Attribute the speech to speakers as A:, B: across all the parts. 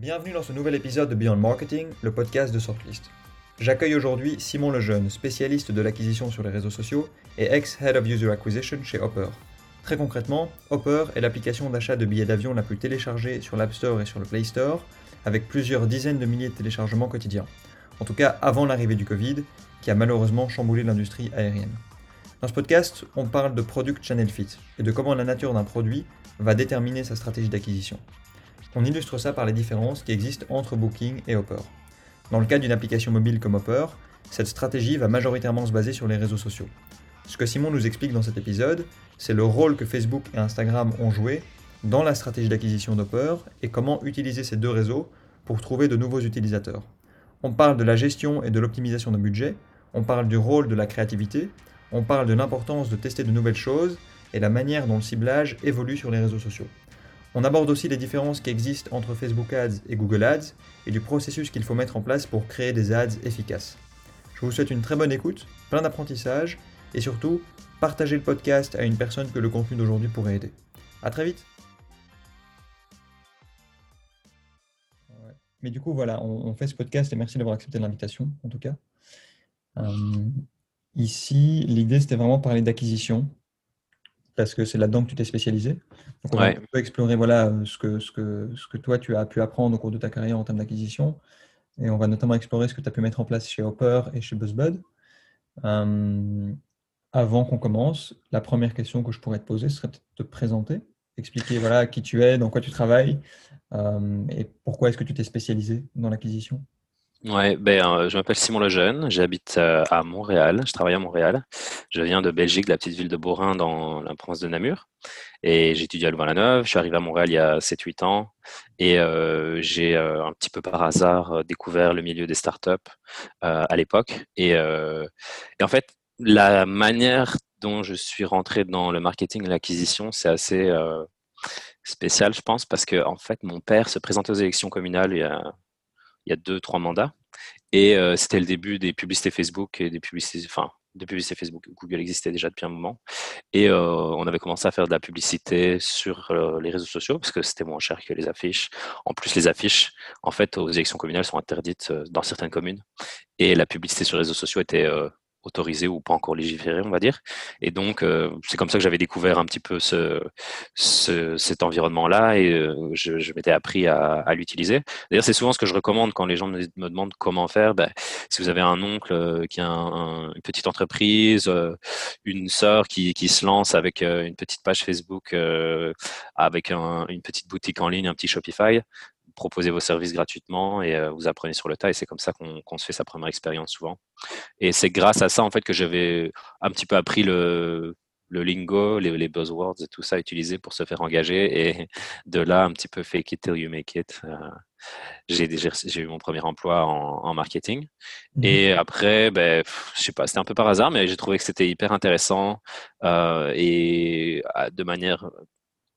A: Bienvenue dans ce nouvel épisode de Beyond Marketing, le podcast de Sortlist. J'accueille aujourd'hui Simon Lejeune, spécialiste de l'acquisition sur les réseaux sociaux et ex-Head of User Acquisition chez Hopper. Très concrètement, Hopper est l'application d'achat de billets d'avion la plus téléchargée sur l'App Store et sur le Play Store, avec plusieurs dizaines de milliers de téléchargements quotidiens. En tout cas avant l'arrivée du Covid, qui a malheureusement chamboulé l'industrie aérienne. Dans ce podcast, on parle de Product Channel Fit et de comment la nature d'un produit va déterminer sa stratégie d'acquisition. On illustre ça par les différences qui existent entre Booking et Hopper. Dans le cas d'une application mobile comme Hopper, cette stratégie va majoritairement se baser sur les réseaux sociaux. Ce que Simon nous explique dans cet épisode, c'est le rôle que Facebook et Instagram ont joué dans la stratégie d'acquisition d'Hopper et comment utiliser ces deux réseaux pour trouver de nouveaux utilisateurs. On parle de la gestion et de l'optimisation de budget, on parle du rôle de la créativité, on parle de l'importance de tester de nouvelles choses et la manière dont le ciblage évolue sur les réseaux sociaux. On aborde aussi les différences qui existent entre Facebook Ads et Google Ads et du processus qu'il faut mettre en place pour créer des ads efficaces. Je vous souhaite une très bonne écoute, plein d'apprentissage et surtout, partagez le podcast à une personne que le contenu d'aujourd'hui pourrait aider. A très vite Mais du coup, voilà, on, fait ce podcast et merci d'avoir accepté l'invitation, en tout cas. Euh, ici, l'idée, c'était vraiment de parler d'acquisition, parce que c'est là-dedans que tu t'es spécialisé. Donc, on va explorer voilà, ce, que, ce, que, ce que toi, tu as pu apprendre au cours de ta carrière en termes d'acquisition. Et on va notamment explorer ce que tu as pu mettre en place chez Hopper et chez BuzzBud. Euh, avant qu'on commence, la première question que je pourrais te poser serait de te présenter, expliquer voilà, qui tu es, dans quoi tu travailles euh, et pourquoi est-ce que tu t'es spécialisé dans l'acquisition.
B: Ouais, ben, euh, je m'appelle Simon Lejeune, j'habite euh, à Montréal, je travaille à Montréal. Je viens de Belgique, de la petite ville de Borin dans la province de Namur. Et j'étudie à Louvain-la-Neuve. Je suis arrivé à Montréal il y a 7-8 ans. Et euh, j'ai un petit peu par hasard découvert le milieu des startups à l'époque. Et, en fait, la manière dont je suis rentré dans le marketing et l'acquisition, c'est assez spécial, je pense, parce que en fait, mon père se présentait aux élections communales il y a il y a deux, trois mandats. Et euh, c'était le début des publicités Facebook et des publicités, enfin, des publicités Facebook. Google existait déjà depuis un moment. Et euh, on avait commencé à faire de la publicité sur euh, les réseaux sociaux parce que c'était moins cher que les affiches. En plus, les affiches, en fait, aux élections communales sont interdites dans certaines communes. Et la publicité sur les réseaux sociaux était autorisé ou pas encore légiféré, on va dire. Et donc, euh, c'est comme ça que j'avais découvert un petit peu ce, cet environnement-là et euh, je, m'étais appris à, l'utiliser. D'ailleurs, c'est souvent ce que je recommande quand les gens me, demandent comment faire. Ben, si vous avez un oncle euh, qui a une petite entreprise, une sœur qui, se lance avec une petite page Facebook, avec une petite boutique en ligne, un petit Shopify, proposez vos services gratuitement et euh, vous apprenez sur le tas. Et c'est comme ça qu'on se fait sa première expérience souvent. Et c'est grâce à ça en fait que j'avais un petit peu appris le, le lingo, les, buzzwords et tout ça utilisé pour se faire engager. Et de là, un petit peu fake it till you make it. Euh, j'ai eu mon premier emploi en, marketing. Mmh et après, ben, je sais pas, c'était un peu par hasard, mais j'ai trouvé que c'était hyper intéressant euh, et de manière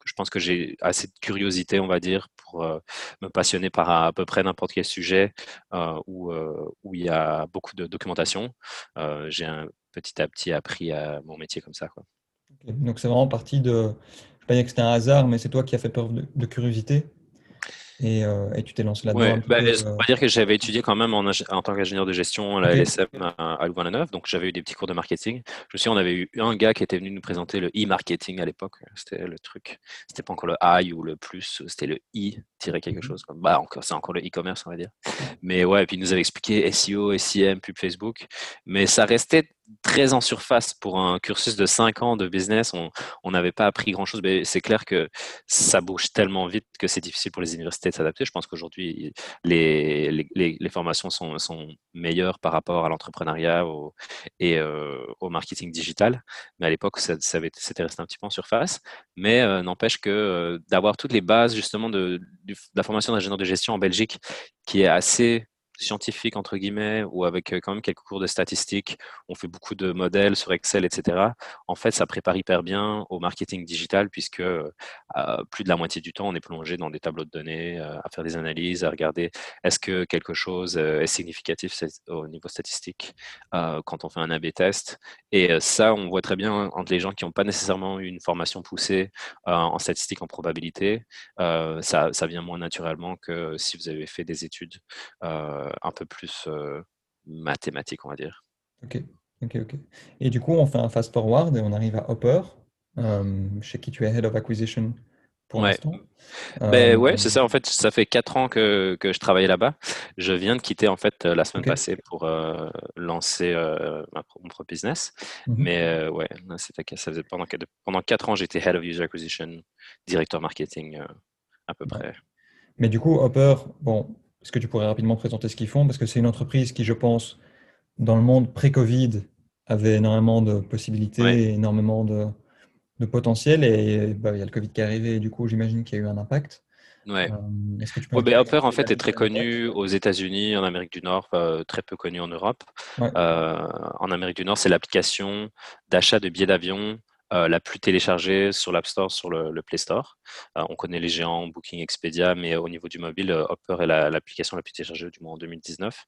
B: je pense que j'ai assez de curiosité, on va dire, pour euh, me passionner par à, peu près n'importe quel sujet euh, où, euh, où, il y a beaucoup de documentation. j'ai petit à petit appris à mon métier comme ça.
A: Donc c'est vraiment parti de, je ne vais pas dire que c'était un hasard, mais c'est toi qui as fait peur de curiosité? Euh, et, tu t'es lancé là-dedans.
B: Ouais, bah, on va dire que j'avais étudié quand même en, en tant qu'ingénieur de gestion à la LSM à, Louvain-la-Neuve, donc j'avais eu des petits cours de marketing. Je me souviens, on avait eu un gars qui était venu nous présenter le e-marketing à l'époque. C'était le truc, c'était pas encore le I ou le plus, c'était le i quelque mhm. chose. Bah, encore, c'est encore le e-commerce, on va dire. Mais ouais, et puis il nous avait expliqué SEO, SEM, pub Facebook, mais ça restait très en surface pour un cursus de 5 ans de business. On n'avait pas appris grand-chose, mais c'est clair que ça bouge tellement vite que c'est difficile pour les universités de s'adapter. Je pense qu'aujourd'hui, les, formations sont, meilleures par rapport à l'entrepreneuriat et euh, au marketing digital. Mais à l'époque, ça, c'était resté un petit peu en surface. Mais euh, n'empêche que euh, d'avoir toutes les bases justement de la formation d'ingénieur de gestion en Belgique, qui est assez scientifique entre guillemets ou avec quand même quelques cours de statistiques, on fait beaucoup de modèles sur Excel, etc. En fait, ça prépare hyper bien au marketing digital puisque plus de la moitié du temps, on est plongé dans des tableaux de données, à faire des analyses, à regarder est-ce que quelque chose est significatif au niveau statistique quand on fait un A/B test. Et ça, on voit très bien entre les gens qui n'ont pas nécessairement eu une formation poussée en statistique, en probabilité, ça, ça, vient moins naturellement que si vous avez fait des études un peu plus mathématiques, on va dire.
A: Ok, ok, ok. Et du coup, on fait un fast forward et on arrive à Hopper, chez qui tu es Head of Acquisition pour l'instant.
B: Ben ouais, c'est ça. En fait, ça fait quatre ans que, que je travaillais là-bas. Je viens de quitter en fait la semaine passée pour lancer mon propre business. Mmh Mais ouais, c'était ça faisait pendant pendant quatre ans, j'étais head of user acquisition, directeur marketing à peu près.
A: Mais du coup, Hopper, bon, est-ce que tu pourrais rapidement présenter ce qu'ils font? Parce que c'est une entreprise qui, je pense, dans le monde pré-Covid, avait énormément de possibilités, énormément de, de, potentiel. Et bah, il y a le Covid qui est arrivé, et du coup, j'imagine qu'il y a eu un impact.
B: Ouais. Euh, que tu peux ben, en fait, est très connu aux États-Unis, en Amérique du Nord, euh, très peu connu en Europe. Euh, en Amérique du Nord, c'est l'application d'achat de billets d'avion euh, la plus téléchargée sur l'App Store, sur le, Play Store. Euh, on connaît les géants Booking, Expedia, mais au niveau du mobile, euh, Hopper est l'application la, plus téléchargée du moins en 2019.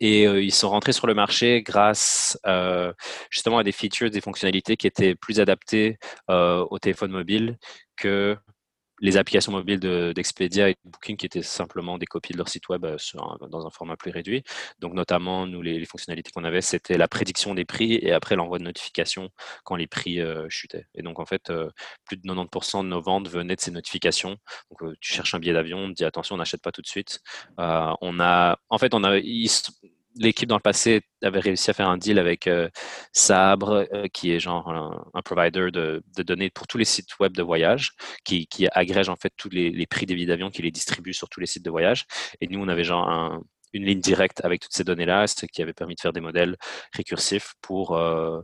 B: et ils sont rentrés sur le marché grâce justement à des features, des fonctionnalités qui étaient plus adaptées au téléphone mobile que les applications mobiles d'Expedia et de Booking qui étaient simplement des copies de leur site web euh, dans un format plus réduit. Donc notamment, nous, les, fonctionnalités qu'on avait, c'était la prédiction des prix et après l'envoi de notifications quand les prix euh, chutaient. Et donc en fait, euh, plus de 90% de nos ventes venaient de ces notifications. Donc tu cherches un billet d'avion, on te dit attention, on n'achète pas tout de suite. on a, en fait, on a, l'équipe dans le passé avait réussi à faire un deal avec euh, Sabre, euh, qui est genre un, provider de, données pour tous les sites web de voyage, qui, agrège en fait tous les, prix des billets d'avion, qui les distribue sur tous les sites de voyage. Et nous, on avait genre une ligne directe avec toutes ces données-là, ce qui avait permis de faire des modèles récursifs pour euh,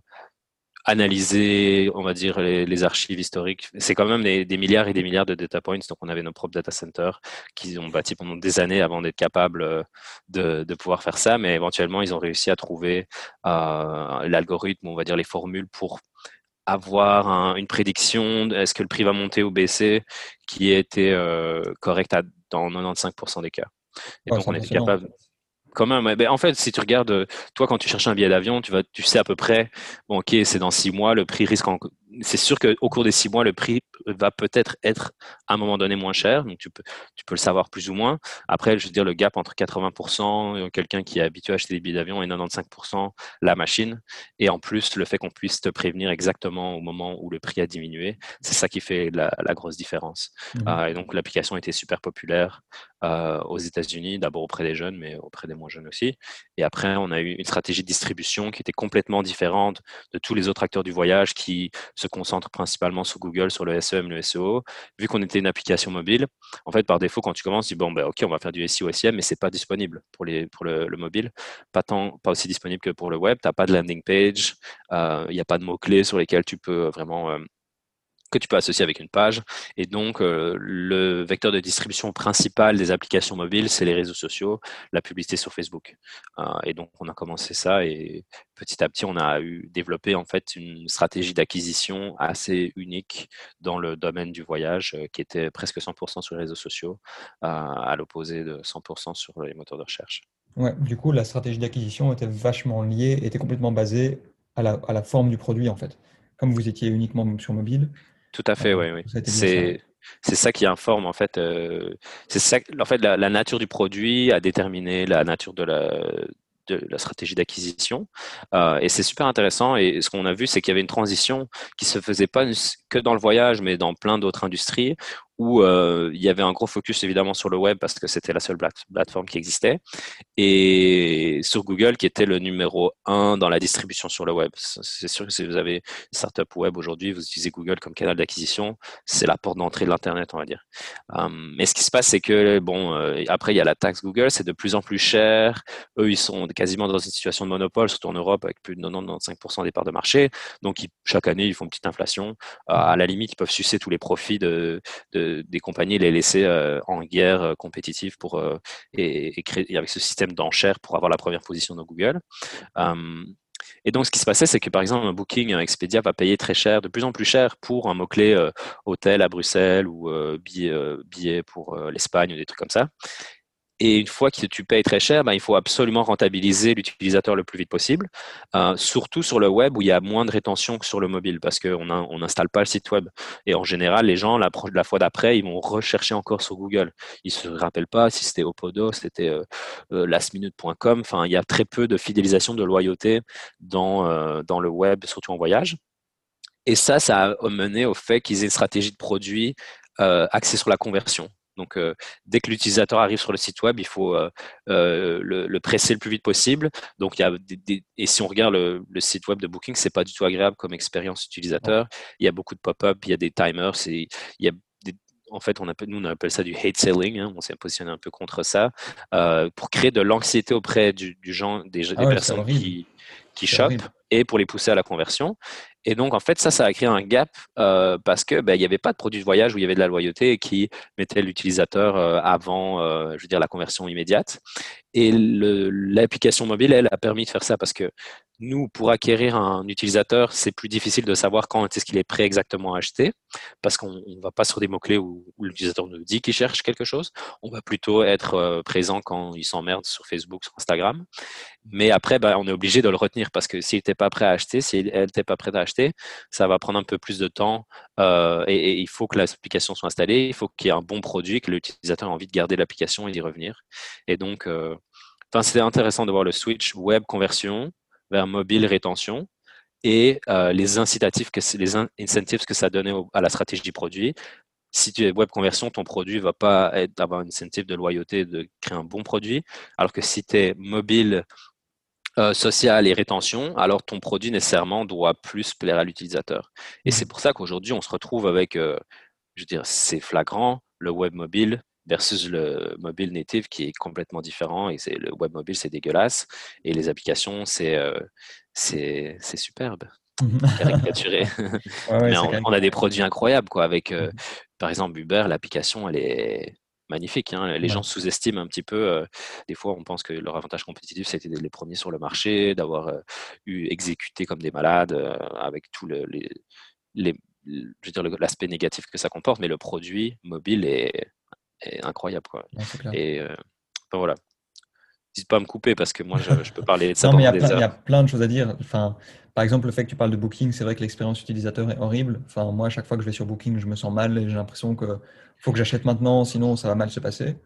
B: analyser, on va dire, les, archives historiques. C'est quand même des, milliards et des milliards de data points. Donc, on avait nos propres data centers qui ont bâti pendant des années avant d'être capables euh, de, pouvoir faire ça. Mais éventuellement, ils ont réussi à trouver euh, l'algorithme, on va dire les formules pour avoir une prédiction, est-ce que le prix va monter ou baisser, qui était euh, correcte dans 95% des cas. Et donc, on était capable quand même. Ben, en fait, si tu regardes, euh, toi, quand tu cherches un billet d'avion, tu, tu sais à peu près, bon, ok, c'est dans six mois, le prix risque en, c'est sûr qu'au cours des six mois, le prix va peut-être être à un moment donné moins cher. Donc, tu peux, tu peux le savoir plus ou moins. Après, je veux dire, le gap entre 80%, euh, quelqu'un qui est habitué à acheter des billets d'avion, et 95%, la machine. Et en plus, le fait qu'on puisse te prévenir exactement au moment où le prix a diminué, c'est ça qui fait la, grosse différence. Mmh. Euh, et donc, l'application était super populaire euh, aux États-Unis, d'abord auprès des jeunes, mais auprès des moins jeunes aussi. Et après, on a eu une stratégie de distribution qui était complètement différente de tous les autres acteurs du voyage qui se concentrent principalement sur Google, sur le SEM, le SEO. Vu qu'on était une application mobile, en fait, par défaut, quand tu commences, tu dis bon, ben, ok, on va faire du SEO, SEM, mais c'est pas disponible pour, les, pour le, mobile. Pas, tant, pas aussi disponible que pour le web. Tu n'as pas de landing page, euh, il n'y a pas de mots-clés sur lesquels tu peux vraiment euh, que tu peux associer avec une page. Et donc, euh, le vecteur de distribution principal des applications mobiles, c'est les réseaux sociaux, la publicité sur Facebook. Euh, et donc, on a commencé ça et petit à petit, on a eu développé en fait une stratégie d'acquisition assez unique dans le domaine du voyage, euh, qui était presque 100% sur les réseaux sociaux, à l'opposé de 100% sur les moteurs de recherche.
A: Ouais, du coup, la stratégie d'acquisition était vachement liée, était complètement basée à la, à la forme du produit en fait. Comme vous étiez uniquement sur mobile,
B: tout à fait, oui. oui. C'est c'est ça qui informe en fait. Euh, c'est ça, en fait, la, nature du produit a déterminé la nature de la, de la stratégie d'acquisition. Euh, et c'est super intéressant. Et ce qu'on a vu, c'est qu'il y avait une transition qui se faisait pas que dans le voyage, mais dans plein d'autres industries, où euh, il y avait un gros focus évidemment sur le web parce que c'était la seule plateforme qui existait, et sur Google qui était le numéro un dans la distribution sur le web. C'est sûr que si vous avez une startup web aujourd'hui, vous utilisez Google comme canal d'acquisition, c'est la porte d'entrée de l'Internet, on va dire. Hum, mais ce qui se passe, c'est que, bon, euh, après, il y a la taxe Google, c'est de plus en plus cher. Eux, ils sont quasiment dans une situation de monopole, surtout en Europe, avec plus de 90-95% des parts de marché. Donc, chaque année, ils font une petite inflation. à la limite, ils peuvent sucer tous les profits de des compagnies les laisser en guerre compétitive pour, et, créer, avec ce système d'enchères pour avoir la première position dans Google. Et donc, ce qui se passait, c'est que par exemple, un Booking, un Expedia va payer très cher, de plus en plus cher pour un mot-clé hôtel à Bruxelles ou billet, pour l'Espagne ou des trucs comme ça. Et une fois que tu payes très cher, ben, il faut absolument rentabiliser l'utilisateur le plus vite possible, euh, surtout sur le web où il y a moins de rétention que sur le mobile parce qu'on n'installe pas le site web. Et en général, les gens, la, la fois d'après, ils vont rechercher encore sur Google. Ils ne se rappellent pas si c'était Opodo, c'était euh, euh, lastminute.com. Enfin, il y a très peu de fidélisation, de loyauté dans, dans le web, surtout en voyage. Et ça, ça a mené au fait qu'ils aient une stratégie de produit axée sur la conversion. Donc, euh, dès que l'utilisateur arrive sur le site web, il faut euh, euh, le, presser le plus vite possible. Donc, il y a et si on regarde le, site web de Booking, c'est pas du tout agréable comme expérience utilisateur. Il y a beaucoup de pop-up, il y a des timers, il y a en fait, on appelle, nous, on appelle ça du hate selling. Hein. on s'est positionné un peu contre ça pour créer de l'anxiété auprès du, genre, des, ah personnes qui, qui et pour les pousser à la conversion. Et donc, en fait, ça, ça a créé un gap euh, parce que ben, il n'y avait pas de produit de voyage où il y avait de la loyauté et qui mettait l'utilisateur euh, avant, euh, je veux dire, la conversion immédiate. Et l'application mobile, elle, a permis de faire ça parce que nous, pour acquérir un utilisateur, c'est plus difficile de savoir quand est-ce qu'il est prêt exactement à acheter, parce qu'on ne va pas sur des mots-clés où, l'utilisateur nous dit qu'il cherche quelque chose. On va plutôt être euh, présent quand il s'emmerde sur Facebook, sur Instagram. Mais après, ben, on est obligé de le retenir parce que s'il n'était pas prêt à acheter, si elle n'était pas prête à acheter, ça va prendre un peu plus de temps euh, et, il faut que l'application soit installée, il faut qu'il y ait un bon produit, que l'utilisateur ait envie de garder l'application et d'y revenir. Et donc, euh, c'était intéressant de voir le switch web conversion vers mobile rétention et euh, les incitatifs que les incentives que ça donnait à la stratégie produit. Si tu es web conversion, ton produit va pas être, avoir un incentive de loyauté de créer un bon produit, alors que si tu es mobile euh, social et rétention, alors ton produit nécessairement doit plus plaire à l'utilisateur. Et c'est pour ça qu'aujourd'hui, on se retrouve avec, euh, je veux dire, c'est flagrant, le web mobile versus le mobile native qui est complètement différent et c'est le web mobile c'est dégueulasse et les applications c'est euh, c'est superbe caricaturé. Mais on, a des produits incroyables quoi avec euh, mmh. par exemple Uber l'application elle est magnifique hein. les gens sous-estiment un petit peu euh, des fois on pense que leur avantage compétitif c'était d'être les premiers sur le marché d'avoir eu exécuté comme des malades avec tout le, les, les je veux dire l'aspect négatif que ça comporte mais le produit mobile est incroyable. Quoi. et euh, voilà. N'hésite pas à me couper parce que moi, je, peux parler de ça
A: non, mais il y, a plein de choses à dire. Enfin, par exemple, le fait que tu parles de Booking, c'est vrai que l'expérience utilisateur est horrible. Enfin, moi, à chaque fois que je vais sur Booking, je me sens mal et j'ai l'impression que faut que j'achète maintenant, sinon ça va mal se passer.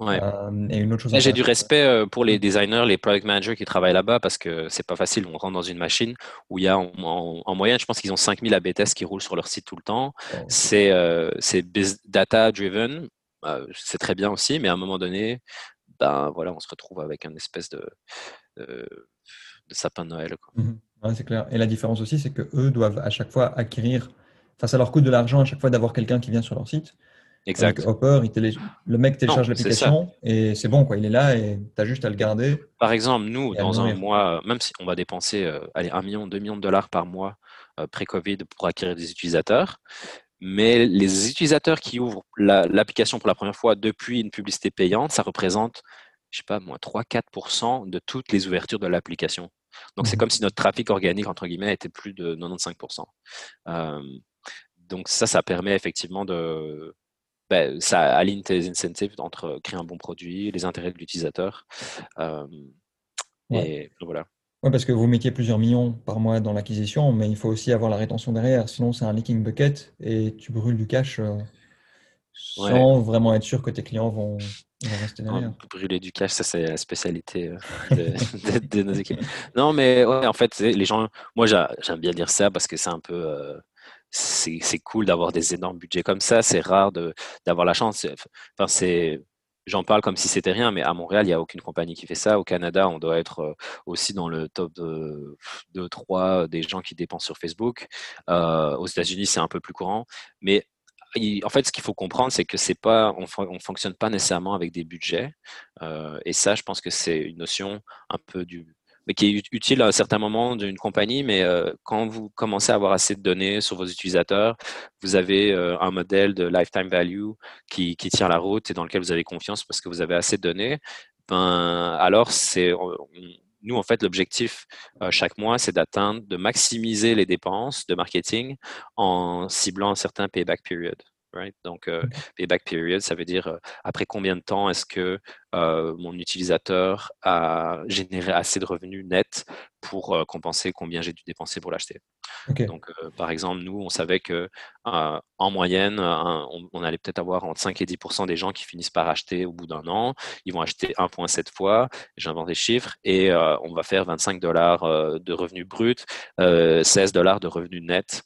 B: Euh, et une autre chose. J'ai du respect euh, pour les designers, les product managers qui travaillent là-bas parce que c'est pas facile. On rentre dans une machine où il y a en, moyenne, je pense qu'ils ont 5000 AB tests qui roulent sur leur site tout le temps. C'est data driven. Bah, c'est très bien aussi, mais à un moment donné, ben voilà, on se retrouve avec un espèce de, de, sapin de Noël.
A: Mmh c'est clair. Et la différence aussi, c'est que eux doivent à chaque fois acquérir, enfin ça leur coûte de l'argent à chaque fois d'avoir quelqu'un qui vient sur leur site.
B: Exact.
A: Hopper, le mec télécharge l'application et c'est bon, quoi. Il est là et tu as juste à le garder.
B: Par exemple, nous, dans un mois, même si on va dépenser euh, allez, 1 million, 2 millions de dollars par mois euh, pré-Covid pour acquérir des utilisateurs, mais les utilisateurs qui ouvrent l'application pour la première fois depuis une publicité payante, ça représente, je sais pas moi, 3-4% de toutes les ouvertures de l'application. Donc c'est mmh. comme si notre trafic organique, entre guillemets, était plus de 95%. Euh, donc ça, ça permet effectivement de... Ben, ça aligne tes incentives entre créer un bon produit, les intérêts de l'utilisateur. Euh, et voilà.
A: Oui, parce que vous mettiez plusieurs millions par mois dans l'acquisition, mais il faut aussi avoir la rétention derrière. Sinon, c'est un leaking bucket et tu brûles du cash euh, sans vraiment être sûr que tes clients vont, rester derrière.
B: brûler du cash, ça, c'est la spécialité euh, de, nos équipes. Non, mais en fait, les gens, moi, j'aime bien dire ça parce que c'est un peu. Euh, c'est cool d'avoir des énormes budgets comme ça. C'est rare d'avoir la chance. Enfin, c'est J'en parle comme si c'était rien, mais à Montréal, il n'y a aucune compagnie qui fait ça. Au Canada, on doit être euh, aussi dans le top de 2-3 des gens qui dépensent sur Facebook. Euh, aux États-Unis, c'est un peu plus courant. Mais en fait, ce qu'il faut comprendre, c'est que c'est pas, on, ne fonctionne pas nécessairement avec des budgets. Euh, et ça, je pense que c'est une notion un peu du, mais qui est utile à un certain moment d'une compagnie, mais euh, quand vous commencez à avoir assez de données sur vos utilisateurs, vous avez euh, un modèle de lifetime value qui, qui, tient la route et dans lequel vous avez confiance parce que vous avez assez de données, ben, alors c'est nous, en fait, l'objectif euh, chaque mois, c'est d'atteindre, de maximiser les dépenses de marketing en ciblant un certain payback period. Right? Donc, euh, payback period, ça veut dire après combien de temps est-ce que euh, mon utilisateur a généré assez de revenus nets pour euh, compenser combien j'ai dû dépenser pour l'acheter. Donc, euh, par exemple, nous, on savait que en moyenne, on, allait peut-être avoir entre 5 et 10% des gens qui finissent par acheter au bout d'un an. Ils vont acheter 1,7 fois, j'invente des chiffres, et on va faire 25 dollars de revenus bruts, 16 dollars de revenus nets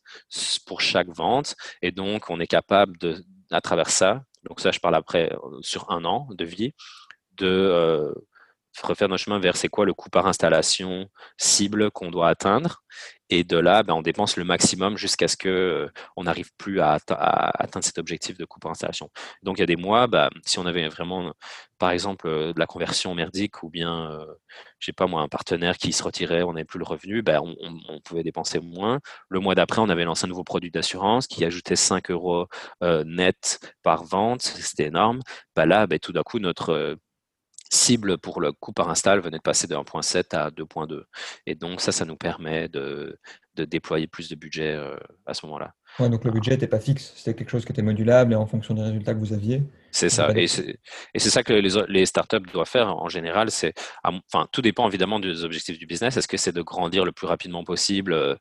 B: pour chaque vente. Et donc, on est capable de, à travers ça, donc ça, je parle après sur un an de vie, de euh, refaire notre chemin vers c'est quoi le coût par installation cible qu'on doit atteindre. Et de là, ben, on dépense le maximum jusqu'à ce qu'on euh, n'arrive plus à, atteindre cet objectif de coût par installation. Donc il y a des mois, ben, si on avait vraiment, par exemple, euh, de la conversion merdique ou bien, euh, je sais pas moi, un partenaire qui se retirait, on n'avait plus le revenu, ben, on, pouvait dépenser moins. Le mois d'après, on avait lancé un nouveau produit d'assurance qui ajoutait 5 euros net par vente, c'était énorme. Ben là, ben, tout d'un coup, notre cible pour le coût par install venait de passer de 1.7 à 2.2. Et donc ça, ça nous permet de, de déployer plus de budget euh, à ce moment-là.
A: Ouais, donc le budget n'était pas fixe, c'était quelque chose qui était modulable et en fonction des résultats que vous aviez.
B: C'est ça, et c'est ça que les, les, startups doivent faire en général. C'est, enfin, tout dépend évidemment des objectifs du business. Est-ce que c'est de grandir le plus rapidement possible euh,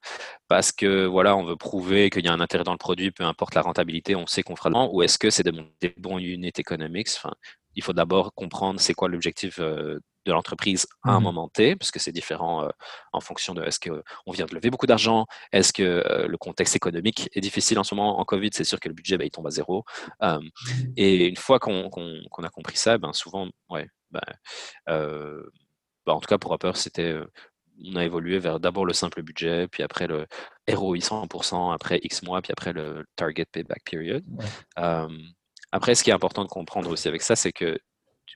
B: parce que voilà, on veut prouver qu'il y a un intérêt dans le produit, peu importe la rentabilité, on sait qu'on fera le ou est-ce que c'est des bons unit economics, enfin, il faut d'abord comprendre c'est quoi l'objectif euh, de l'entreprise à un mmh moment T, parce que c'est différent euh, en fonction de est-ce qu'on vient de lever beaucoup d'argent, est-ce que euh, le contexte économique est difficile en ce moment. En Covid, c'est sûr que le budget, bah, il tombe à zéro. Mmh et une fois qu'on a compris ça, ben, souvent, ouais, ben, bah, en tout cas pour Upper, c'était on a évolué vers d'abord le simple budget, puis après le ROI 100%, après X mois, puis après le Target Payback Period. Après, ce qui est important de comprendre aussi avec ça, c'est que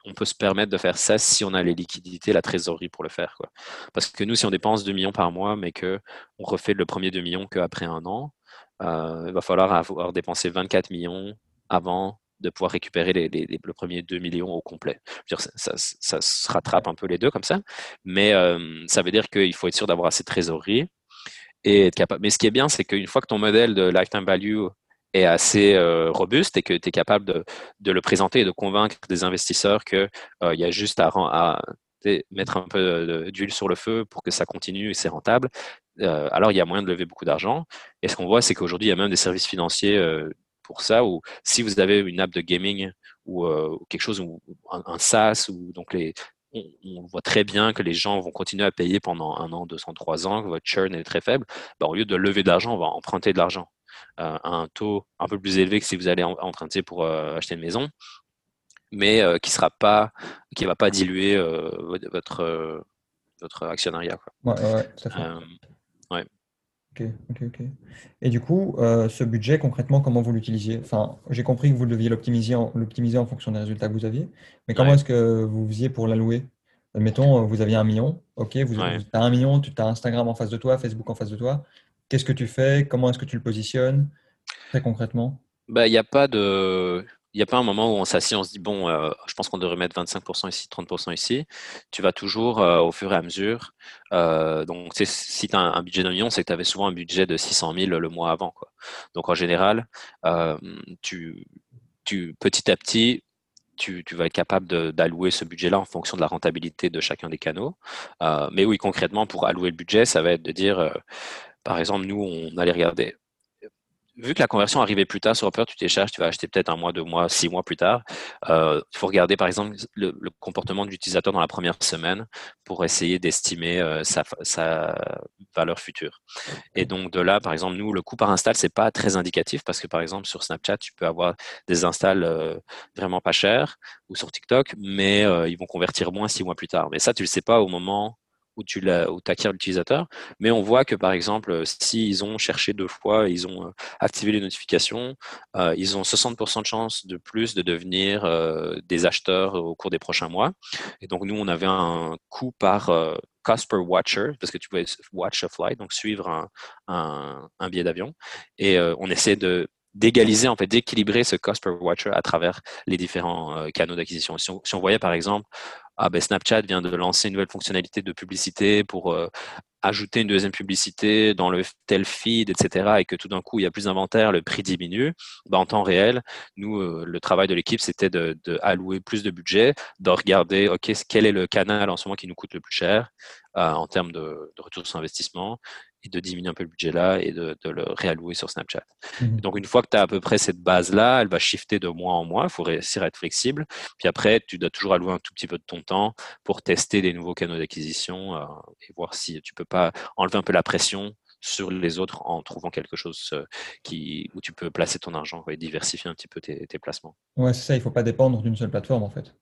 B: on peut se permettre de faire ça si on a les liquidités, la trésorerie pour le faire. Quoi. Parce que nous, si on dépense 2 millions par mois, mais qu'on refait le premier 2 millions qu'après un an, euh, il va falloir avoir dépensé 24 millions avant de pouvoir récupérer le premier 2 millions au complet. ça, se rattrape un peu les deux comme ça, mais euh, ça veut dire qu'il faut être sûr d'avoir assez de trésorerie et être capable. Mais ce qui est bien, c'est qu'une fois que ton modèle de lifetime value est assez euh, robuste et que tu es capable de, de, le présenter et de convaincre des investisseurs qu'il euh, y a juste à, mettre un peu d'huile sur le feu pour que ça continue et c'est rentable, euh, alors il y a moyen de lever beaucoup d'argent. Et ce qu'on voit, c'est qu'aujourd'hui, il y a même des services financiers pour ça, ou si vous avez une app de gaming ou quelque chose, ou un, SaaS, ou donc on, voit très bien que les gens vont continuer à payer pendant un an, deux ans, trois ans, que votre churn est très faible, ben, au lieu de lever d'argent, on va emprunter de l'argent. Euh, un taux un peu plus élevé que si vous allez emprunter pour euh, acheter une maison, mais euh, qui sera pas, qui va pas diluer votre votre actionnariat.
A: Quoi. Ouais, ouais, à fait. ouais. Ok, ok, ok. Et du coup, ce budget, concrètement, comment vous l'utilisiez? Enfin, j'ai compris que vous deviez l'optimiser en, l'optimiser en fonction des résultats que vous aviez, mais comment est-ce que vous faisiez pour l'allouer? Mettons, vous aviez un million, ok, vous, as un million, tu as Instagram en face de toi, Facebook en face de toi. Qu'est-ce que tu fais? Comment est-ce que tu le positionnes très concrètement?
B: Bah, Il n'y a pas de... Il a pas un moment où on s'assied, on se dit, bon, euh, je pense qu'on devrait mettre 25% ici, 30% ici. Tu vas toujours euh, au fur et à mesure. Euh, donc, si tu as un, budget d'un million, c'est que tu avais souvent un budget de 600 000 le mois avant. Quoi. Donc, en général, tu, tu, petit à petit, tu, tu, vas être capable d'allouer ce budget-là en fonction de la rentabilité de chacun des canaux. mais oui, concrètement, pour allouer le budget, ça va être de dire, par exemple, nous, on allait regarder. Vu que la conversion arrivait plus tard sur Upper, tu t'écharges, tu vas acheter peut-être un mois, deux mois, six mois plus tard. Euh, il faut regarder, par exemple, le, comportement de l'utilisateur dans la première semaine pour essayer d'estimer euh, sa, valeur future. Et donc, de là, par exemple, nous, le coût par install, c'est pas très indicatif parce que, par exemple, sur Snapchat, tu peux avoir des installs euh, vraiment pas chers ou sur TikTok, mais ils vont convertir moins six mois plus tard. Mais ça, tu le sais pas au moment où tu acquiers l'utilisateur, mais on voit que par exemple, s'ils ont cherché deux fois, ils ont activé les notifications, ils ont 60% de chance de plus de devenir des acheteurs au cours des prochains mois. Et donc nous, on avait un coût par cost per watcher, parce que tu pouvais watch a flight, donc suivre un, un, billet d'avion. Et on essaie de d'égaliser, en fait, d'équilibrer ce cost per watcher à travers les différents canaux d'acquisition. Si, on voyait par exemple, ah ben Snapchat vient de lancer une nouvelle fonctionnalité de publicité pour ajouter une deuxième publicité dans le tel feed, etc., et que tout d'un coup, il y a plus d'inventaire, le prix diminue, ben, en temps réel, nous, euh, le travail de l'équipe, c'était de, de, allouer plus de budget, de regarder, quel est le canal en ce moment qui nous coûte le plus cher euh, en termes de retour sur investissement, et de diminuer un peu le budget là et de, de le réallouer sur Snapchat. Mmh donc, une fois que tu as à peu près cette base-là, elle va shifter de mois en mois. Il faut réussir à être flexible. Puis après, tu dois toujours allouer un tout petit peu de ton temps pour tester des nouveaux canaux d'acquisition euh, et voir si tu peux pas enlever un peu la pression sur les autres en trouvant quelque chose euh, qui, où tu peux placer ton argent et diversifier un petit peu tes, tes placements.
A: Ouais, c'est ça. Il ne faut pas dépendre d'une seule plateforme en fait.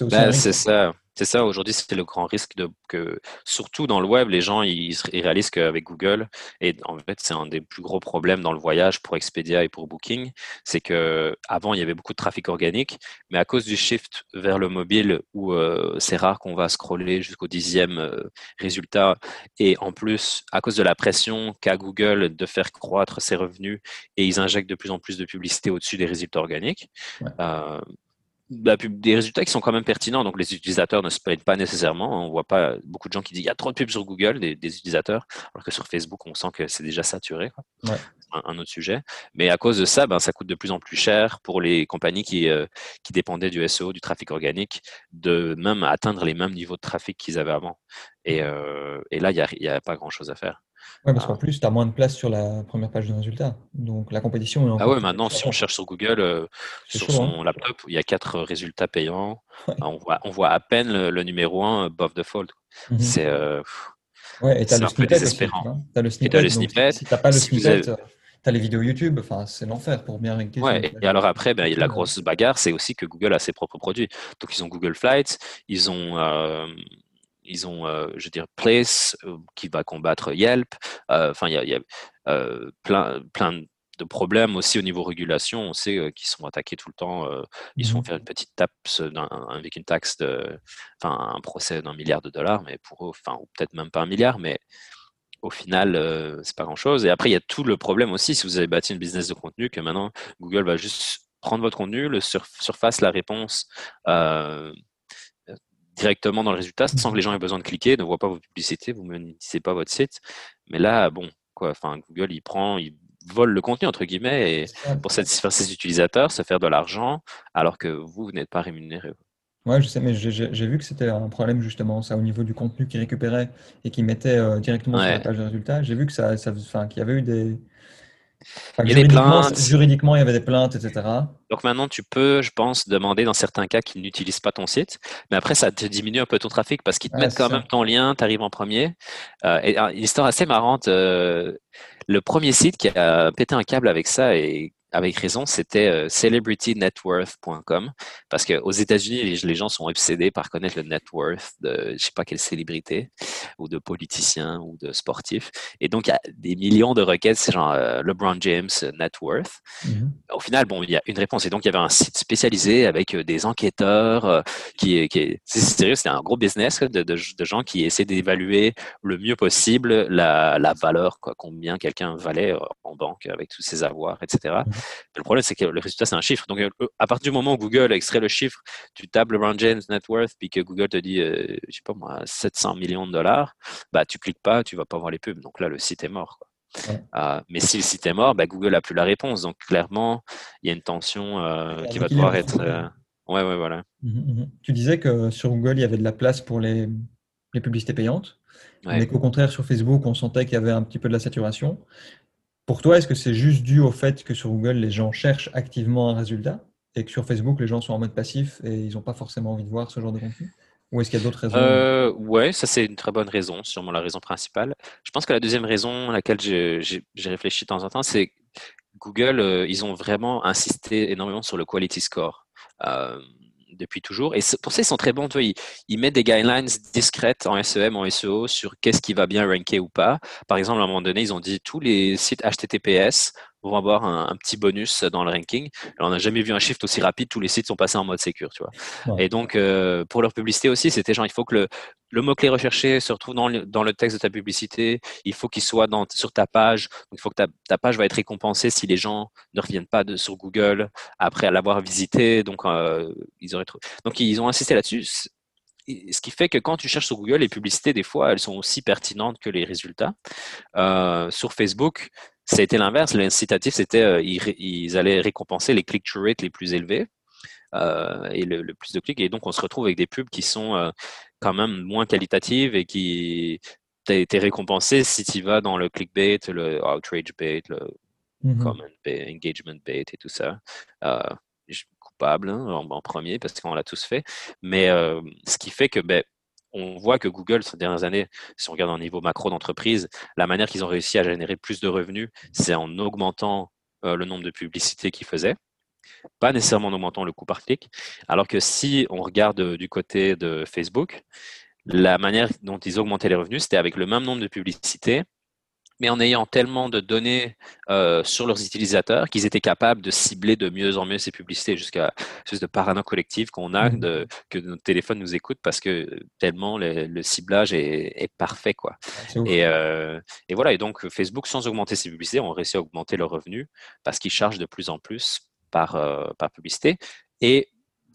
B: Ben, c'est ça. C'est ça, aujourd'hui, c'est le grand risque de que, surtout dans le web, les gens ils, réalisent qu'avec Google, et en fait, c'est un des plus gros problèmes dans le voyage pour Expedia et pour Booking, c'est que avant il y avait beaucoup de trafic organique, mais à cause du shift vers le mobile, où euh, c'est rare qu'on va scroller jusqu'au dixième euh, résultat, et en plus, à cause de la pression qu'a Google de faire croître ses revenus, et ils injectent de plus en plus de publicité au-dessus des résultats organiques. Euh, des résultats qui sont quand même pertinents. Donc, les utilisateurs ne se plaignent pas nécessairement. On voit pas beaucoup de gens qui disent il y a trop de pubs sur Google, des, utilisateurs, alors que sur Facebook, on sent que c'est déjà saturé. Ouais. Un, autre sujet. Mais à cause de ça, ben, ça coûte de plus en plus cher pour les compagnies qui, euh, qui dépendaient du SEO, du trafic organique, de même atteindre les mêmes niveaux de trafic qu'ils avaient avant. Et, euh, et là, il n'y a, a, pas grand-chose à faire.
A: Oui, parce qu'en ah. plus, tu as moins de place sur la première page de résultats. Donc la compétition
B: est Ah ouais, maintenant, si on cherche sur Google, euh, sur son hein. laptop, il y a quatre résultats payants. On, voit, on voit à peine le, numéro 1 above the fold. C'est euh,
A: ouais, et un peu désespérant. Aussi, hein. Tu as le snippet. le snippet si tu n'as pas le snippet, tu as les vidéos YouTube. Enfin, c'est l'enfer pour bien
B: régler. Ouais, et alors après, ben, la grosse bagarre, c'est aussi que Google a ses propres produits. Donc ils ont Google Flights, ils ont. Euh, ils ont, euh, je veux dire, Place euh, qui va combattre Yelp. Euh, enfin, il y a, plein, plein de problèmes aussi au niveau régulation. On sait qu'ils sont attaqués tout le temps. ils sont mmh faire une petite tape avec une taxe de, enfin, un procès d'un milliard de dollars, mais pour eux, enfin, ou peut-être même pas un milliard, mais au final, c'est pas grand chose. Et après, il y a tout le problème aussi, si vous avez bâti une business de contenu, que maintenant Google va juste prendre votre contenu, le surface la réponse directement dans le résultat sans que les gens aient besoin de cliquer, ne voient pas vos publicités, vous ne monétisez pas votre site. Mais là, bon, quoi, enfin, Google, il prend, il vole le contenu, entre guillemets, et pour satisfaire ses utilisateurs, se faire de l'argent, alors que vous, vous n'êtes pas rémunéré.
A: Ouais, je sais, mais j'ai vu que c'était un problème justement, ça, au niveau du contenu qu'il récupérait et qu'il mettait euh, directement sur la page de résultats. J'ai vu que ça, ça qu'il y avait eu des, il y juridiquement, juridiquement, il y avait des plaintes, etc.
B: Donc maintenant, tu peux, je pense, demander dans certains cas qu'ils n'utilisent pas ton site. Mais après, ça te diminue un peu ton trafic parce qu'ils te mettent quand même ton lien, tu arrives en premier. Euh, et, une histoire assez marrante, euh, le premier site qui a pété un câble avec ça et avec raison, c'était euh, celebritynetworth.com parce qu'aux États-Unis, les, gens sont obsédés par connaître le net worth de je sais pas quelle célébrité ou de politicien ou de sportif. Et donc, il y a des millions de requêtes, c'est genre euh, LeBron James net worth. Mm-hmm. Au final, bon, il y a une réponse. Et donc, il y avait un site spécialisé avec euh, des enquêteurs qui, qui c'est sérieux, c'était un gros business de, de, gens qui essaient d'évaluer le mieux possible la, la valeur, quoi, combien quelqu'un valait en banque avec tous ses avoirs, etc. Le problème, c'est que le résultat, c'est un chiffre. Donc, euh, à partir du moment où Google extrait le chiffre, tu tapes LeBron James net worth, puis que Google te dit, euh, je sais pas moi, 700 millions de dollars, bah, tu cliques pas, tu vas pas voir les pubs. Donc là, le site est mort. Ah, mais si le site est mort, bah, Google a plus la réponse. Donc, clairement, il y a une tension euh, qui va devoir être. Ouais, ouais, voilà.
A: Mmh, mmh. Tu disais que sur Google, il y avait de la place pour les, les publicités payantes, mais qu'au contraire, sur Facebook, on sentait qu'il y avait un petit peu de la saturation. Pour toi, est-ce que c'est juste dû au fait que sur Google, les gens cherchent activement un résultat et que sur Facebook, les gens sont en mode passif et ils n'ont pas forcément envie de voir ce genre de contenu? Ou est-ce qu'il y a d'autres raisons?
B: Euh, ça c'est une très bonne raison, sûrement la raison principale. Je pense que la deuxième raison à laquelle j'ai réfléchi de temps en temps, c'est Google, euh, ils ont vraiment insisté énormément sur le quality score. Euh, depuis toujours. Et pour ça, ils sont très bons. ils, ils, mettent des guidelines discrètes en SEM, en SEO sur qu'est-ce qui va bien ranker ou pas. Par exemple, à un moment donné, ils ont dit tous les sites HTTPS vont avoir un, petit bonus dans le ranking. Alors, on n'a jamais vu un shift aussi rapide. Tous les sites sont passés en mode sécure, tu vois. Et donc, euh, pour leur publicité aussi, c'était genre, il faut que le, le mot-clé recherché se retrouve dans le, dans le, texte de ta publicité. Il faut qu'il soit dans, sur ta page. il faut que ta, ta, page va être récompensée si les gens ne reviennent pas de, sur Google après l'avoir visité. Donc, euh, ils auraient donc, ils ont insisté là-dessus ce qui fait que quand tu cherches sur Google, les publicités, des fois, elles sont aussi pertinentes que les résultats. Euh, sur Facebook, ça a été l'inverse. L'incitatif, c'était euh, ils, allaient récompenser les click-through rates les plus élevés euh, et le, plus de clics. Et donc, on se retrouve avec des pubs qui sont euh, quand même moins qualitatives et qui t'ont été récompensé si tu vas dans le clickbait, le outrage bait, le mm-hmm. comment bait, engagement bait et tout ça. suis coupable hein, en, premier parce qu'on l'a tous fait. Mais ce qui fait que ben, on voit que Google, ces dernières années, si on regarde au niveau macro d'entreprise, la manière qu'ils ont réussi à générer plus de revenus, c'est en augmentant euh, le nombre de publicités qu'ils faisaient, pas nécessairement en augmentant le coût par clic. Alors que si on regarde euh, du côté de Facebook, la manière dont ils augmentaient les revenus, c'était avec le même nombre de publicités, mais en ayant tellement de données euh, sur leurs utilisateurs qu'ils étaient capables de cibler de mieux en mieux ces publicités jusqu'à ce de parano collective qu'on a, mmh. de, que notre téléphone nous écoute parce que tellement le, ciblage est, parfait. Quoi. Et, euh, et, voilà, et donc Facebook, sans augmenter ses publicités, ont réussi à augmenter leurs revenus parce qu'ils chargent de plus en plus par, euh, par publicité. Et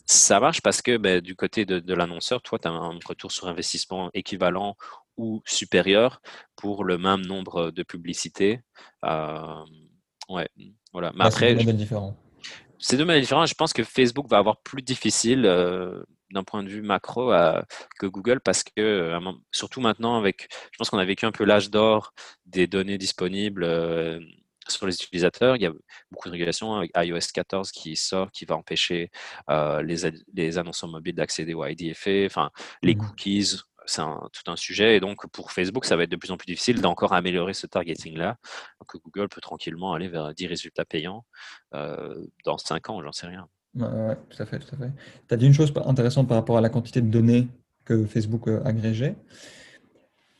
B: ça marche parce que ben, du côté de, de l'annonceur, toi, tu as un retour sur investissement équivalent ou supérieur pour le même nombre de publicités. Euh, ouais, voilà.
A: Mais après, c'est deux différents.
B: C'est deux modèles différents. Je pense que Facebook va avoir plus difficile euh, d'un point de vue macro que Google parce que, euh, surtout maintenant, avec, je pense qu'on a vécu un peu l'âge d'or des données disponibles sur les utilisateurs. Il y a beaucoup de régulations avec iOS 14 qui sort, qui va empêcher les, les annonceurs mobiles d'accéder au IDFA, enfin, les mmh cookies c'est tout un sujet. Et donc, pour Facebook, ça va être de plus en plus difficile d'encore améliorer ce targeting-là. Donc, Google peut tranquillement aller vers 10 résultats payants euh, dans 5 ans, j'en sais rien.
A: Oui, tout à fait, tout à fait. Tu as dit une chose intéressante par rapport à la quantité de données que Facebook euh, agrégeait.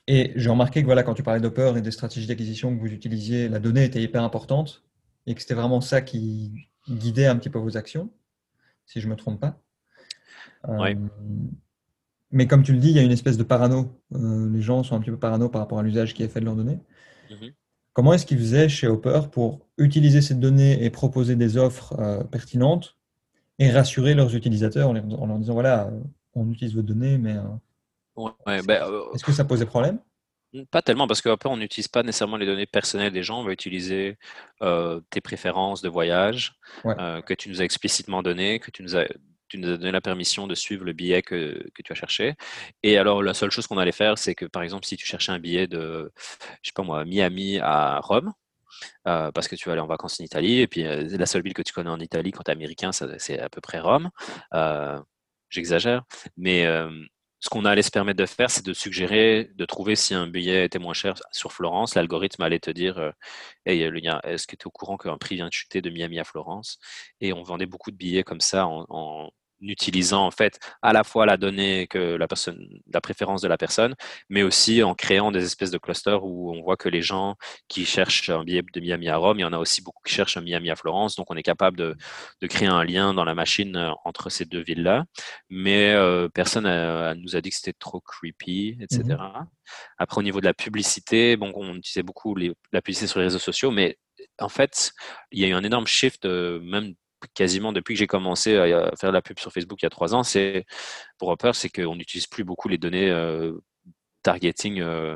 A: Et j'ai remarqué que voilà, quand tu parlais d'Hopper et des stratégies d'acquisition que vous utilisiez, la donnée était hyper importante et que c'était vraiment ça qui guidait un petit peu vos actions, si je ne me trompe pas.
B: Oui.
A: Mais comme tu le dis, il y a une espèce de parano. Euh, les gens sont un petit peu parano par rapport à l'usage qui est fait de leurs données. Mhm. Comment est-ce qu'ils faisaient chez Hopper pour utiliser ces données et proposer des offres euh, pertinentes et rassurer leurs utilisateurs en, leur disant voilà, euh, on utilise vos données, mais
B: ben,
A: est-ce que ça posait problème?
B: Pas tellement, parce qu'après, on n'utilise pas nécessairement les données personnelles des gens, on va utiliser tes préférences de voyage que tu nous as explicitement données, que tu nous as tu nous as donné la permission de suivre le billet que, que tu as cherché. Et alors, la seule chose qu'on allait faire, c'est que, par exemple, si tu cherchais un billet de, je sais pas moi, Miami à Rome, euh, parce que tu vas aller en vacances en Italie, et puis euh, la seule ville que tu connais en Italie quand tu es américain, c'est à peu près Rome. Euh, j'exagère, mais ce qu'on allait se permettre de faire, c'est de suggérer, de trouver si un billet était moins cher sur Florence. L'algorithme allait te dire Hey, est-ce que tu es au courant qu'un prix vient de chuter de Miami à Florence? Et on vendait beaucoup de billets comme ça en utilisant en fait à la fois la donnée que la personne, la préférence de la personne, mais aussi en créant des espèces de clusters où on voit que les gens qui cherchent un billet de Miami à Rome, il y en a aussi beaucoup qui cherchent un Miami à Florence, donc on est capable de, de créer un lien dans la machine euh, entre ces deux villes-là, mais euh, personne ne nous a dit que c'était trop creepy, etc. Mmh Après au niveau de la publicité, bon, on utilisait beaucoup les, la publicité sur les réseaux sociaux, mais en fait, il y a eu un énorme shift, euh, même quasiment depuis que j'ai commencé à faire la pub sur Facebook il y a trois ans, c'est pour Hopper, c'est qu'on n'utilise plus beaucoup les données euh, targeting euh,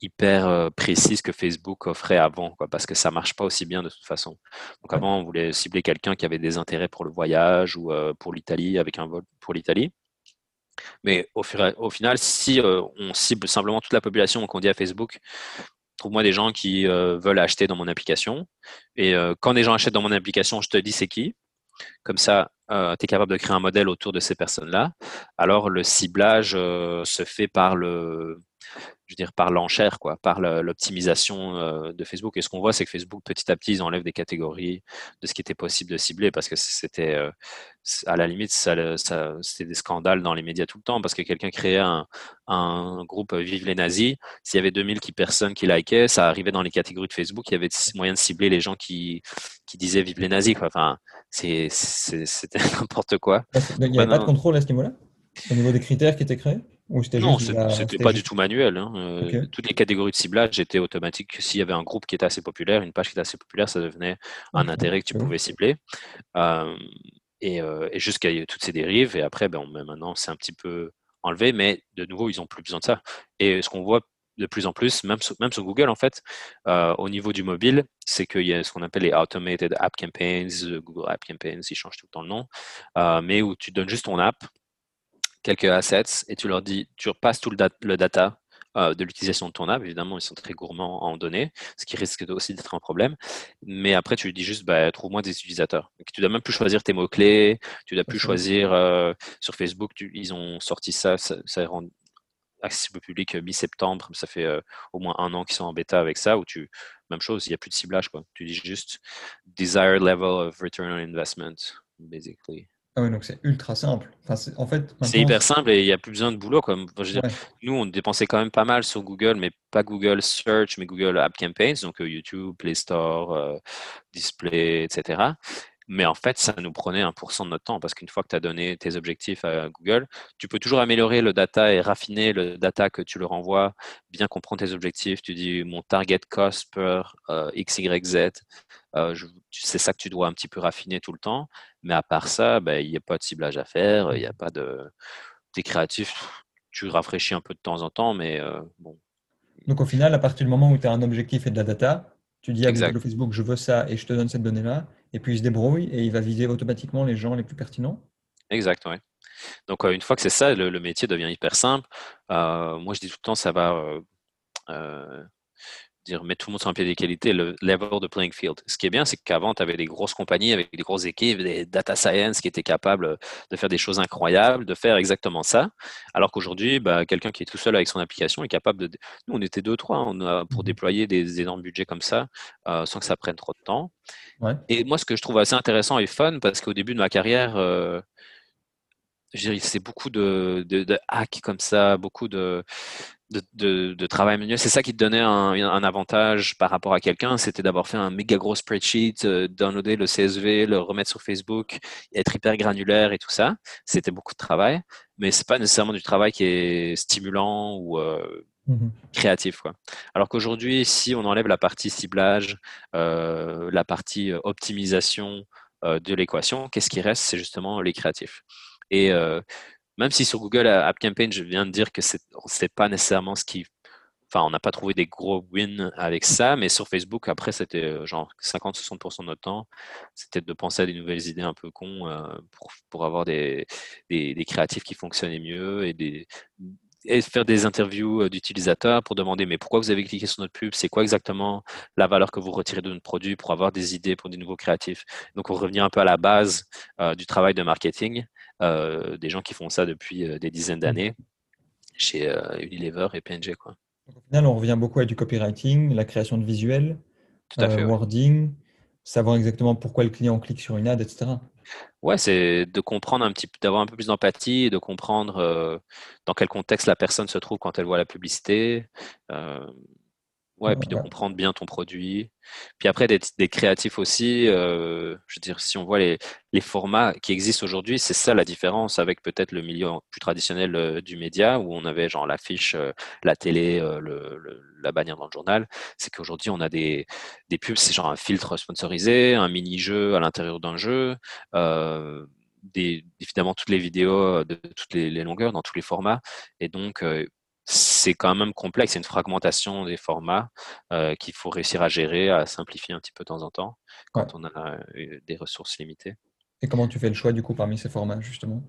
B: hyper euh, précises que Facebook offrait avant, quoi, parce que ça marche pas aussi bien de toute façon. Donc avant, on voulait cibler quelqu'un qui avait des intérêts pour le voyage ou pour l'Italie, avec un vol pour l'Italie. Mais au, au, final, si on cible simplement toute la population, qu'on dit à Facebook, trouve-moi des gens qui euh, veulent acheter dans mon application. Et euh, quand des gens achètent dans mon application, je te dis c'est qui. Comme ça, euh, tu es capable de créer un modèle autour de ces personnes-là. Alors, le ciblage se fait par le, je veux dire, par l'enchère, quoi, par l'optimisation euh, de Facebook. Et ce qu'on voit, c'est que Facebook, petit à petit, ils enlèvent des catégories de ce qui était possible de cibler parce que c'était, euh, à la limite, ça, ça c'était des scandales dans les médias tout le temps parce que quelqu'un créait un, un, groupe Vive les nazis. S'il y avait 2000 qui, personnes qui likaient, ça arrivait dans les catégories de Facebook. Il y avait moyen de cibler les gens qui, qui disaient Vive les nazis. Quoi. Enfin, c'était n'importe quoi.
A: Il n'y avait pas de contrôle à ce niveau-là? Au niveau des critères qui étaient créés?
B: Non, c'était pas du tout manuel. Hein. Euh, toutes les catégories de ciblage étaient automatiques. S'il y avait un groupe qui était assez populaire, une page qui était assez populaire, ça devenait un intérêt que tu pouvais cibler. Euh, et, euh, et jusqu'à toutes ces dérives. Et après, ben, maintenant, c'est un petit peu enlevé, mais de nouveau, ils n'ont plus besoin de ça. Et ce qu'on voit de plus en plus, même sur, même sur Google, en fait, au niveau du mobile, c'est qu'il y a ce qu'on appelle les Automated App Campaigns, Google App Campaigns, ils changent tout le temps le nom, mais où tu donnes juste ton app quelques assets et tu leur dis, tu repasses tout le, data euh, de l'utilisation de ton app. Évidemment, ils sont très gourmands en données, ce qui risque aussi d'être un problème. Mais après, tu lui dis juste, bah, trouve-moi des utilisateurs. tu dois même plus choisir tes mots-clés, tu dois plus choisir euh, sur Facebook. ils ont sorti ça, ça, ça rend accessible au public euh, mi-septembre. Ça fait au moins un an qu'ils sont en bêta avec ça, où tu, même chose, il n'y a plus de ciblage. Quoi. Tu dis juste desired level of return on investment, basically.
A: Ah donc c'est ultra simple. Enfin, en fait,
B: c'est hyper simple et il n'y a plus besoin de boulot. Comme, Nous, on dépensait quand même pas mal sur Google, mais pas Google Search, mais Google App Campaigns, donc euh, YouTube, Play Store, euh, Display, etc. Mais en fait, ça nous prenait 1% de notre temps parce qu'une fois que tu as donné tes objectifs à Google, tu peux toujours améliorer le data et raffiner le data que tu leur envoies, bien comprendre tes objectifs. Tu dis mon target cost per euh, XYZ. Euh, c'est ça que tu dois un petit peu raffiner tout le temps. Mais à part ça, ben, il n'y a pas de ciblage à faire, il n'y a pas de. Tu es créatif, tu rafraîchis un peu de temps en temps, mais euh, bon.
A: Donc au final, à partir du moment où tu as un objectif et de la data, tu dis à Google Facebook, je veux ça et je te donne cette donnée-là, et puis il se débrouille et il va viser automatiquement les gens les plus pertinents.
B: Exact, oui. Donc euh, une fois que c'est ça, le, métier devient hyper simple. moi, je dis tout le temps, ça va dire mettre tout le monde sur un pied d'égalité, le level de playing field. Ce qui est bien, c'est qu'avant, tu avais des grosses compagnies avec des grosses équipes, des data science qui étaient capables de faire des choses incroyables, de faire exactement ça. Alors qu'aujourd'hui, bah, quelqu'un qui est tout seul avec son application est capable de. Nous, on était deux, trois on a, pour mmh déployer des énormes budgets comme ça, euh, sans que ça prenne trop de temps. Et moi, ce que je trouve assez intéressant et fun, parce qu'au début de ma carrière, euh, c'est beaucoup de, de, de, hacks comme ça, beaucoup de, de, de, travail manuel. C'est ça qui te donnait un, un avantage par rapport à quelqu'un, c'était d'avoir fait un méga gros spreadsheet, euh, downloader le CSV, le remettre sur Facebook, être hyper granulaire et tout ça. C'était beaucoup de travail, mais c'est pas nécessairement du travail qui est stimulant ou euh, mmh créatif. Quoi. Alors qu'aujourd'hui, si on enlève la partie ciblage, euh, la partie optimisation de l'équation, qu'est-ce qui reste? C'est justement les créatifs. Et même si sur Google App Campaign, je viens de dire que c'est pas nécessairement ce qui. Enfin, on n'a pas trouvé des gros wins avec ça, mais sur Facebook, après, c'était euh, genre 50-60% de notre temps. C'était de penser à des nouvelles idées un peu cons euh, pour, pour, avoir des, des, créatifs qui fonctionnaient mieux et des, faire des interviews euh, d'utilisateurs pour demander mais pourquoi vous avez cliqué sur notre pub, c'est quoi exactement la valeur que vous retirez de notre produit pour avoir des idées pour des nouveaux créatifs? Donc on revient un peu à la base euh, du travail de marketing, euh, des gens qui font ça depuis des dizaines d'années chez Unilever et P&G. Quoi.
A: au final, on revient beaucoup à du copywriting, la création de visuels, Tout à fait, wording, savoir exactement pourquoi le client clique sur une ad, etc.
B: Ouais, c'est de comprendre un petit d'avoir un peu plus d'empathie et de comprendre euh, dans quel contexte la personne se trouve quand elle voit la publicité. Euh, Ouais, puis de comprendre bien ton produit. Puis après, d'être des créatifs aussi. Euh, je veux dire, si on voit les, les formats qui existent aujourd'hui, c'est ça la différence avec peut-être le milieu plus traditionnel euh, du média, où on avait genre l'affiche, euh, la télé, le, la bannière dans le journal. C'est qu'aujourd'hui, on a des, des pubs, c'est genre un filtre sponsorisé, un mini-jeu à l'intérieur d'un jeu. Des, évidemment toutes les vidéos de toutes les, les, longueurs dans tous les formats et donc c'est quand même complexe. C'est une fragmentation des formats euh, qu'il faut réussir à gérer, à simplifier un petit peu de temps en temps quand on a euh, des ressources limitées.
A: Et comment tu fais le choix du coup parmi ces formats justement?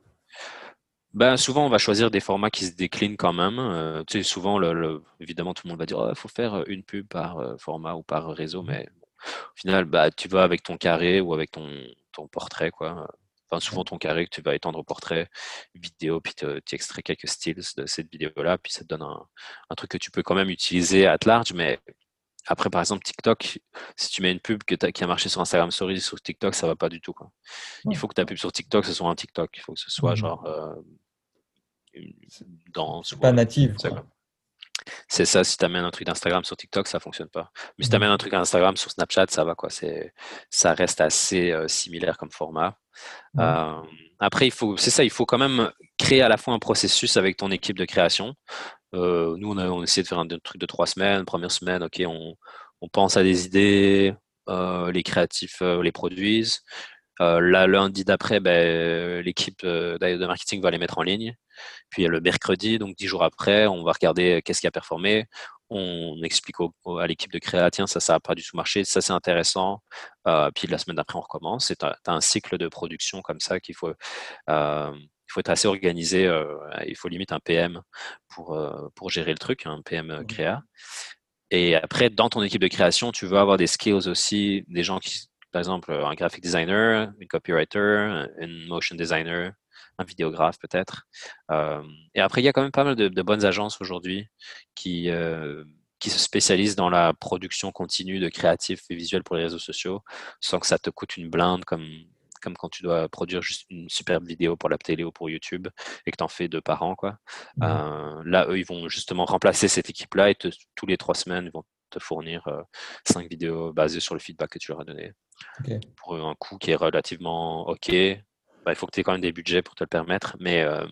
B: Ben, souvent, on va choisir des formats qui se déclinent quand même. Euh, tu sais, souvent, le, évidemment, tout le monde va dire il oh, faut faire une pub par format ou par réseau, mais au final, bah, tu vas avec ton carré ou avec ton, ton portrait. Quoi. Enfin, souvent ton carré que tu vas étendre au portrait, vidéo, puis tu extrais quelques styles de cette vidéo-là, puis ça te donne un, un, truc que tu peux quand même utiliser à large, mais après, par exemple, TikTok, si tu mets une pub que qui a marché sur Instagram Stories, sur TikTok, ça va pas du tout. Quoi. Il faut que ta pub sur TikTok, ce soit un TikTok. Il faut que ce soit mmh genre euh,
A: une danse. Pas native.
B: C'est ça, si tu amènes un truc d'Instagram sur TikTok, ça fonctionne pas. Mais si tu amènes un truc d'Instagram sur Snapchat, ça va quoi. Ça reste assez euh, similaire comme format. Euh, après, il faut, c'est ça, il faut quand même créer à la fois un processus avec ton équipe de création. Euh, nous, on a, on essayé de faire un, truc de trois semaines. Première semaine, ok, on, on pense à des idées, les créatifs les produisent. La lundi d'après, ben, l'équipe de marketing va les mettre en ligne. Puis le mercredi, donc dix jours après, on va regarder qu'est-ce qui a performé. On explique à l'équipe de créa, tiens, ça, ça n'a pas du tout marché, ça c'est intéressant. Euh, puis la semaine d'après, on recommence. C'est un, un, cycle de production comme ça qu'il faut, euh, il faut être assez organisé. Euh, il faut limite un PM pour, pour gérer le truc, un PM créa. Et après, dans ton équipe de création, tu veux avoir des skills aussi, des gens qui, par exemple, un graphic designer, un copywriter, un motion designer, un vidéographe peut-être. Euh, et après, il y a quand même pas mal de, bonnes agences aujourd'hui qui, euh, qui se spécialisent dans la production continue de créatifs et visuels pour les réseaux sociaux, sans que ça te coûte une blinde comme, comme quand tu dois produire juste une superbe vidéo pour la télé ou pour YouTube et que tu en fais deux par an. Quoi. Mmh. Euh, là, eux, ils vont justement remplacer cette équipe-là et tous les trois semaines, ils vont te fournir cinq vidéos basées sur le feedback que tu leur as donné. Pour un coût qui est relativement OK, bah, il faut que tu aies quand même des budgets pour te le permettre. Mais euh,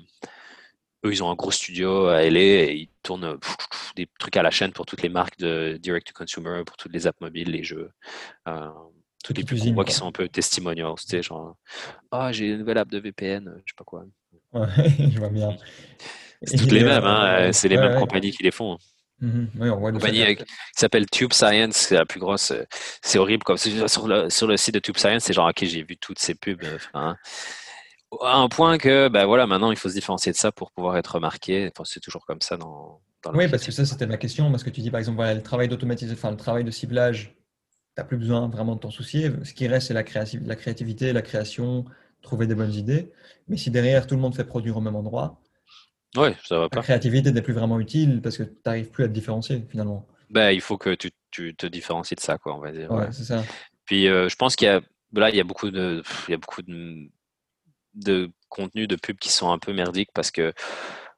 B: eux, ils ont un gros studio à LA et ils tournent des trucs à la chaîne pour toutes les marques de direct to consumer, pour toutes les apps mobiles, les jeux. Euh, toutes les plus gros qui sont un peu testimonials, tu sais, genre, ah, j'ai une nouvelle app de VPN, je sais pas quoi.
A: Ouais, je vois bien.
B: C'est toutes les mêmes, hein, c'est les mêmes compagnies qui les font. Hein.
A: Mhm. Oui, on voit
B: une compagnie qui s'appelle Tube Science, c'est la plus grosse. C'est horrible. Comme sur le, sur le site de Tube Science, c'est genre, ok, j'ai vu toutes ces pubs. Enfin, à un point que, ben voilà, maintenant, il faut se différencier de ça pour pouvoir être remarqué. Enfin, c'est toujours comme ça dans.
A: dans oui, parce que ça, c'était ma question. Parce que tu dis, par exemple, voilà, le travail d'automatisation, enfin, le travail de ciblage, tu n'as plus besoin vraiment de t'en soucier. Ce qui reste, c'est la créativité, la création, trouver des bonnes idées. Mais si derrière, tout le monde fait produire au même endroit,
B: Ouais, ça va pas.
A: La créativité n'est plus vraiment utile parce que tu n'arrives plus à te différencier finalement.
B: Ben, il faut que tu, tu, te différencies de ça, quoi, on va dire.
A: Ouais, c'est ça.
B: Puis euh, je pense qu'il y a là, il y a beaucoup de, il y a beaucoup de, de contenus de pubs qui sont un peu merdiques parce que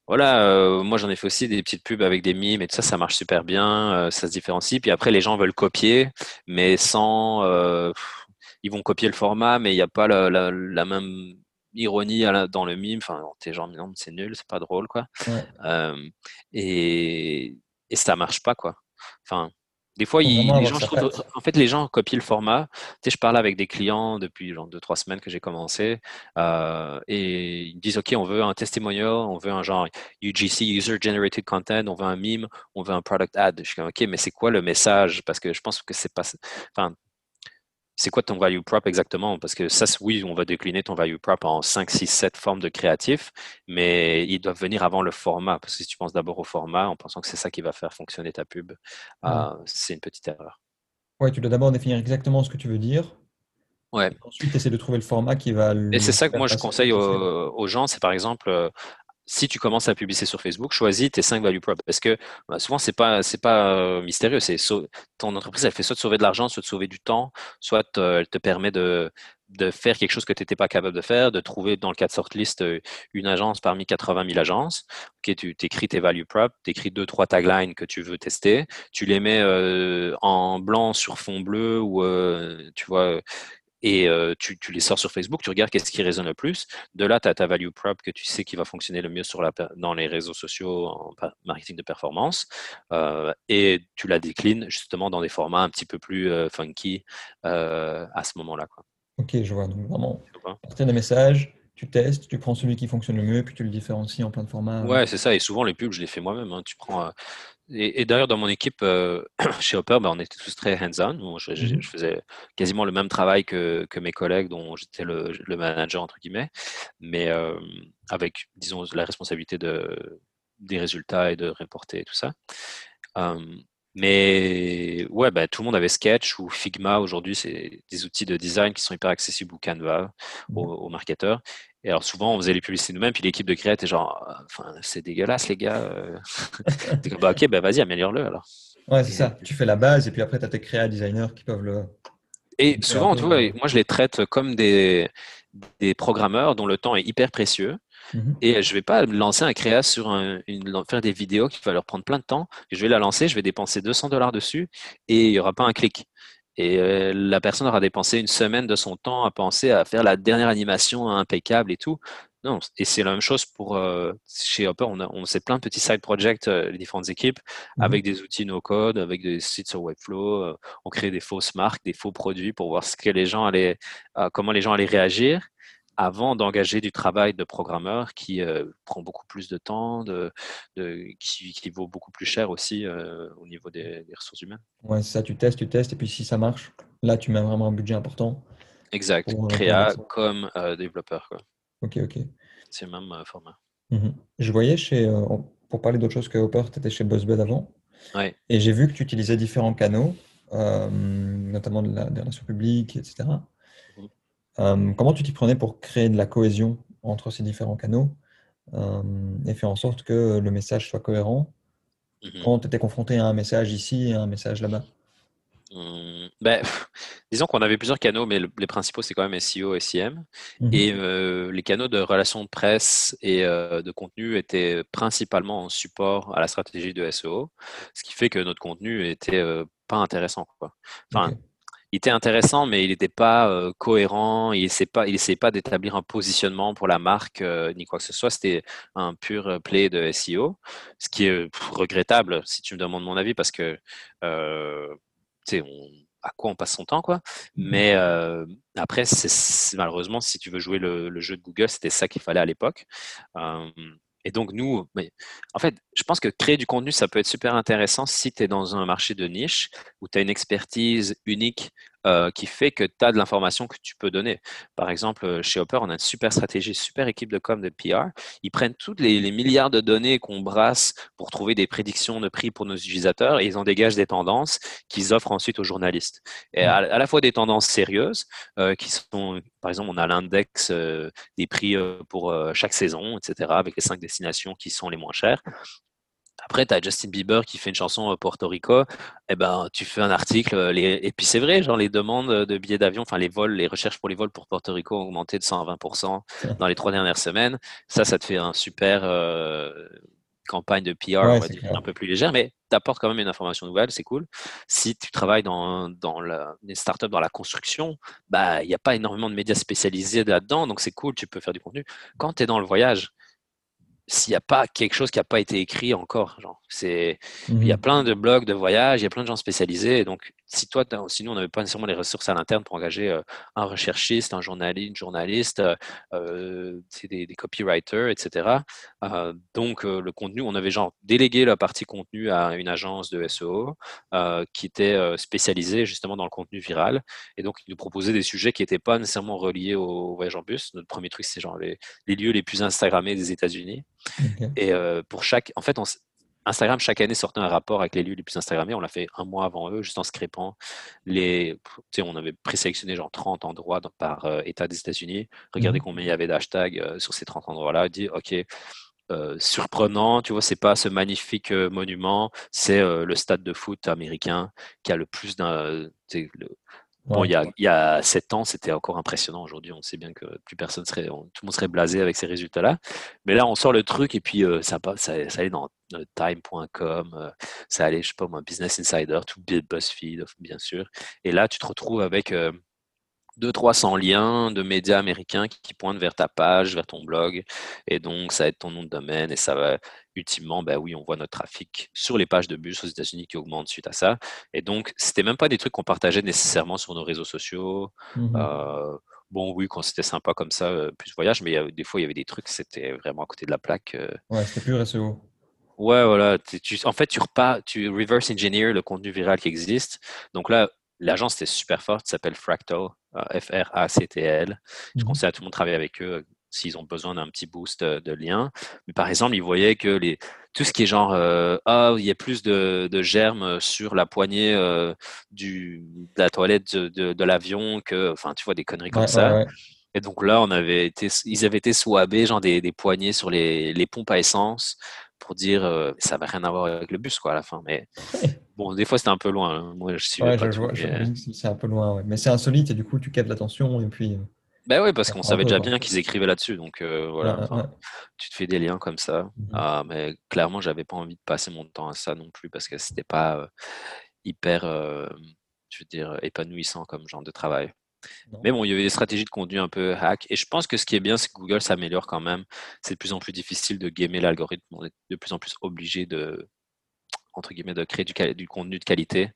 B: voilà, euh, moi j'en ai fait aussi des petites pubs avec des mimes et tout ça, ça marche super bien, euh, ça se différencie. Puis après, les gens veulent copier, mais sans, ils vont copier le format, mais il n'y a pas la, la même ironie dans le mime. Enfin, t'es genre, non, c'est nul, c'est pas drôle, quoi. et, et ça marche pas, quoi. Enfin, des fois, les gens, en fait, les gens copient le format. Tu sais, je parle avec des clients depuis genre deux, trois semaines que j'ai commencé euh, et ils disent, OK, on veut un testimonial, on veut un genre UGC, User Generated Content, on veut un mime, on veut un product ad. Je suis comme, OK, mais c'est quoi le message? Parce que je pense que c'est pas, enfin, c'est quoi ton value prop exactement? Parce que ça, oui, on va décliner ton value prop en 5, 6, 7 formes de créatifs, mais ils doivent venir avant le format. Parce que si tu penses d'abord au format en pensant que c'est ça qui va faire fonctionner ta pub, euh, c'est une petite erreur.
A: Ouais, tu dois d'abord définir exactement ce que tu veux dire.
B: Ouais.
A: Ensuite, essayer de trouver le format qui va.
B: Et c'est ça que moi je conseille aux, gens, c'est par exemple, euh, si tu commences à publier sur Facebook, choisis tes 5 value props. Parce que bah, souvent, ce n'est pas, euh, mystérieux. C'est ton entreprise, elle fait soit de sauver de l'argent, soit de sauver du temps, soit euh, elle te permet de, faire quelque chose que tu n'étais pas capable de faire, de trouver dans le cas de sortlist euh, une agence parmi 80 000 agences. Tu écris tes value props, tu écris deux, trois taglines que tu veux tester, tu les mets en blanc sur fond bleu ou tu vois et tu, les sors sur Facebook, tu regardes qu'est-ce qui résonne le plus. De là, tu as ta value prop que tu sais qui va fonctionner le mieux sur la, dans les réseaux sociaux en marketing de performance et tu la déclines justement dans des formats un petit peu plus funky à ce moment-là.
A: Ok, je vois. Donc vraiment, partir des messages, tu testes, tu prends celui qui fonctionne le mieux, puis tu le différencies en plein de formats.
B: Ouais, c'est ça. Et souvent, les pubs, je les fais moi-même. Hein. Tu prends, et, d'ailleurs, dans mon équipe euh, chez Hopper, ben, on était tous très hands-on. Mmh je, faisais quasiment le même travail que, que mes collègues, dont j'étais le, le, manager, entre guillemets, mais euh, avec, disons, la responsabilité de, des résultats et de reporter et tout ça. Mais ouais, bah, tout le monde avait Sketch ou Figma. Aujourd'hui, c'est des outils de design qui sont hyper accessibles ou Canva aux, marketeurs. Et alors souvent, on faisait les publicités nous-mêmes, puis l'équipe de créa était genre, ah, enfin, c'est dégueulasse les gars. Euh. bah, ok, bah vas-y, améliore-le alors.
A: Ouais, c'est ça. Tu fais la base et puis après, tu as tes créa designers qui peuvent le.
B: Et souvent, tu vois, moi je les traite comme des, des programmeurs dont le temps est hyper précieux. Mhm. Et je ne vais pas lancer un créa sur une, faire des vidéos qui va leur prendre plein de temps. Je vais la lancer, je vais dépenser 200 dollars dessus et il n'y aura pas un clic. Et euh, la personne aura dépensé une semaine de son temps à penser à faire la dernière animation impeccable et tout. Non, et c'est la même chose pour euh, chez Hopper. On, a, on sait plein de petits side projects, euh, les différentes équipes, mhm. avec des outils no code, avec des sites sur Webflow. on crée des fausses marques, des faux produits pour voir ce que les gens allaient, comment les gens allaient réagir avant d'engager du travail de programmeur qui euh, prend beaucoup plus de temps, de, qui, vaut beaucoup plus cher aussi euh, au niveau des, ressources humaines.
A: Ouais, ça, tu testes, tu testes, et puis si ça marche, là, tu mets vraiment un budget important.
B: Exact, euh, créa comme développeur. Quoi.
A: Ok, ok.
B: C'est le même format.
A: Mhm. Je voyais chez, pour parler d'autre chose que Hopper, tu étais chez BuzzBed avant.
B: Ouais.
A: Et j'ai vu que tu utilisais différents canaux, notamment de la, des relations publiques, etc. Euh, comment tu t'y prenais pour créer de la cohésion entre ces différents canaux euh, et faire en sorte que le message soit cohérent mhm. quand tu étais confronté à un message ici et à un message là-bas?
B: Mmh, ben, disons qu'on avait plusieurs canaux, mais les principaux, c'est quand même SEO et SEM. Mhm. Et euh, les canaux de relations de presse et de contenu étaient principalement en support à la stratégie de SEO, ce qui fait que notre contenu était pas intéressant. Quoi. Enfin, il était intéressant, mais il n'était pas euh, cohérent. Il n'essayait pas, il pas d'établir un positionnement pour la marque euh, ni quoi que ce soit. C'était un pur euh, play de SEO, ce qui est regrettable si tu me demandes mon avis, parce que à quoi on passe son temps, quoi. Mmh mais après, c'est, malheureusement, si tu veux jouer le, le jeu de Google, c'était ça qu'il fallait à l'époque. Et donc, nous, en fait, je pense que créer du contenu, ça peut être super intéressant si tu es dans un marché de niche où tu as une expertise unique euh, qui fait que tu as de l'information que tu peux donner. Par exemple, euh, chez Hopper, on a une super stratégie, super équipe de com, de PR. Ils prennent toutes les, milliards de données qu'on brasse pour trouver des prédictions de prix pour nos utilisateurs et ils en dégagent des tendances qu'ils offrent ensuite aux journalistes. Et à, la fois des tendances sérieuses euh, qui sont, par exemple, on a l'index des prix pour chaque saison, etc., avec les cinq destinations qui sont les moins chères. Après, tu as Justin Bieber qui fait une chanson au Porto Rico, eh ben, tu fais un article, euh, et puis c'est vrai, genre les demandes de billets d'avion, enfin les vols, les recherches pour les vols pour Porto Rico ont augmenté de 120% dans les trois dernières semaines. Ça, ça te fait un super euh, campagne de PR, dire, un peu plus légère, mais tu apportes quand même une information nouvelle, c'est cool. Si tu travailles dans, dans la, les startups, dans la construction, bah, il n'y a pas énormément de médias spécialisés là-dedans, donc c'est cool, tu peux faire du contenu. Quand tu es dans le voyage, s'il n'y a pas quelque chose qui n'a pas été écrit encore. Genre, c'est, il y a mmh plein de blogs de voyage, il y a plein de gens spécialisés. Donc, si toi, sinon, on n'avait pas nécessairement les ressources à l'interne pour engager euh, un recherchiste, un journaliste, une journaliste, euh, euh des, des, copywriters, etc. Euh, donc, le contenu, on avait genre délégué la partie contenu à une agence de SEO qui était spécialisée justement dans le contenu viral. Et donc, ils nous proposaient des sujets qui n'étaient pas nécessairement reliés au voyage en bus. Notre premier truc, c'est genre les, les, lieux les plus Instagrammés des États-Unis. Et pour chaque, en fait, on, Instagram, chaque année, sortait un rapport avec les lieux les plus Instagrammés. On l'a fait un mois avant eux, juste en scrapant les. on avait présélectionné genre 30 endroits par euh, État des États-Unis. Regardez mmh combien il y avait d'hashtags euh, sur ces 30 endroits-là. Dit, OK, euh, surprenant, tu vois, c'est pas ce magnifique monument, c'est le stade de foot américain qui a le plus d'un. Bon, il, y a, il y a sept ans, c'était encore impressionnant. Aujourd'hui, on sait bien que plus personne serait, tout le monde serait blasé avec ces résultats-là. Mais là, on sort le truc et puis ça, ça, ça allait dans time.com, euh, ça allait, je sais pas moi, Business Insider, tout BuzzFeed, bien sûr. Et là, tu te retrouves avec 200-300 liens de médias américains qui, pointent vers ta page, vers ton blog. Et donc, ça être ton nom de domaine et ça va, ultimement, ben oui, on voit notre trafic sur les pages de bus aux États-Unis qui augmente suite à ça. Et donc, c'était même pas des trucs qu'on partageait nécessairement sur nos réseaux sociaux. Mmh euh, bon, oui, quand c'était sympa comme ça, euh, plus voyage, mais des fois, il y avait des trucs, c'était vraiment à côté de la plaque. Euh.
A: Ouais, c'était plus SEO.
B: Ouais, voilà. en fait, tu repars, tu reverse engineer le contenu viral qui existe. Donc là, l'agence était super forte, s'appelle Fractal, F-R-A-C-T-L. Je mmh conseille à tout le monde de travailler avec eux s'ils ont besoin d'un petit boost de, liens. Mais par exemple, ils voyaient que les, tout ce qui est genre, ah, il y a plus de, germes sur la poignée du, de la toilette de, l'avion que, enfin, tu vois, des conneries comme ça. Et donc là, on avait été, ils avaient été swabés, genre des, des poignées sur les, les, pompes à essence pour dire euh, ça n'avait rien à voir avec le bus quoi à la fin. Mais bon, des fois c'était un peu loin. Hein. Moi, je suis.
A: Ouais, c'est un peu loin, mais c'est insolite et du coup tu captes l'attention et puis. Euh,
B: ben oui, parce qu'on savait déjà bien qu'ils écrivaient là-dessus, donc euh, voilà. tu te fais des liens comme ça. Mmh ah, mais clairement, j'avais pas envie de passer mon temps à ça non plus parce que c'était pas hyper, je veux dire, épanouissant comme genre de travail. Mais bon, il y avait des stratégies de contenu un peu hack. Et je pense que ce qui est bien, c'est que Google s'améliore quand même. C'est de plus en plus difficile de gamer l'algorithme. On est de plus en plus obligé de, entre guillemets, de créer du, contenu de qualité.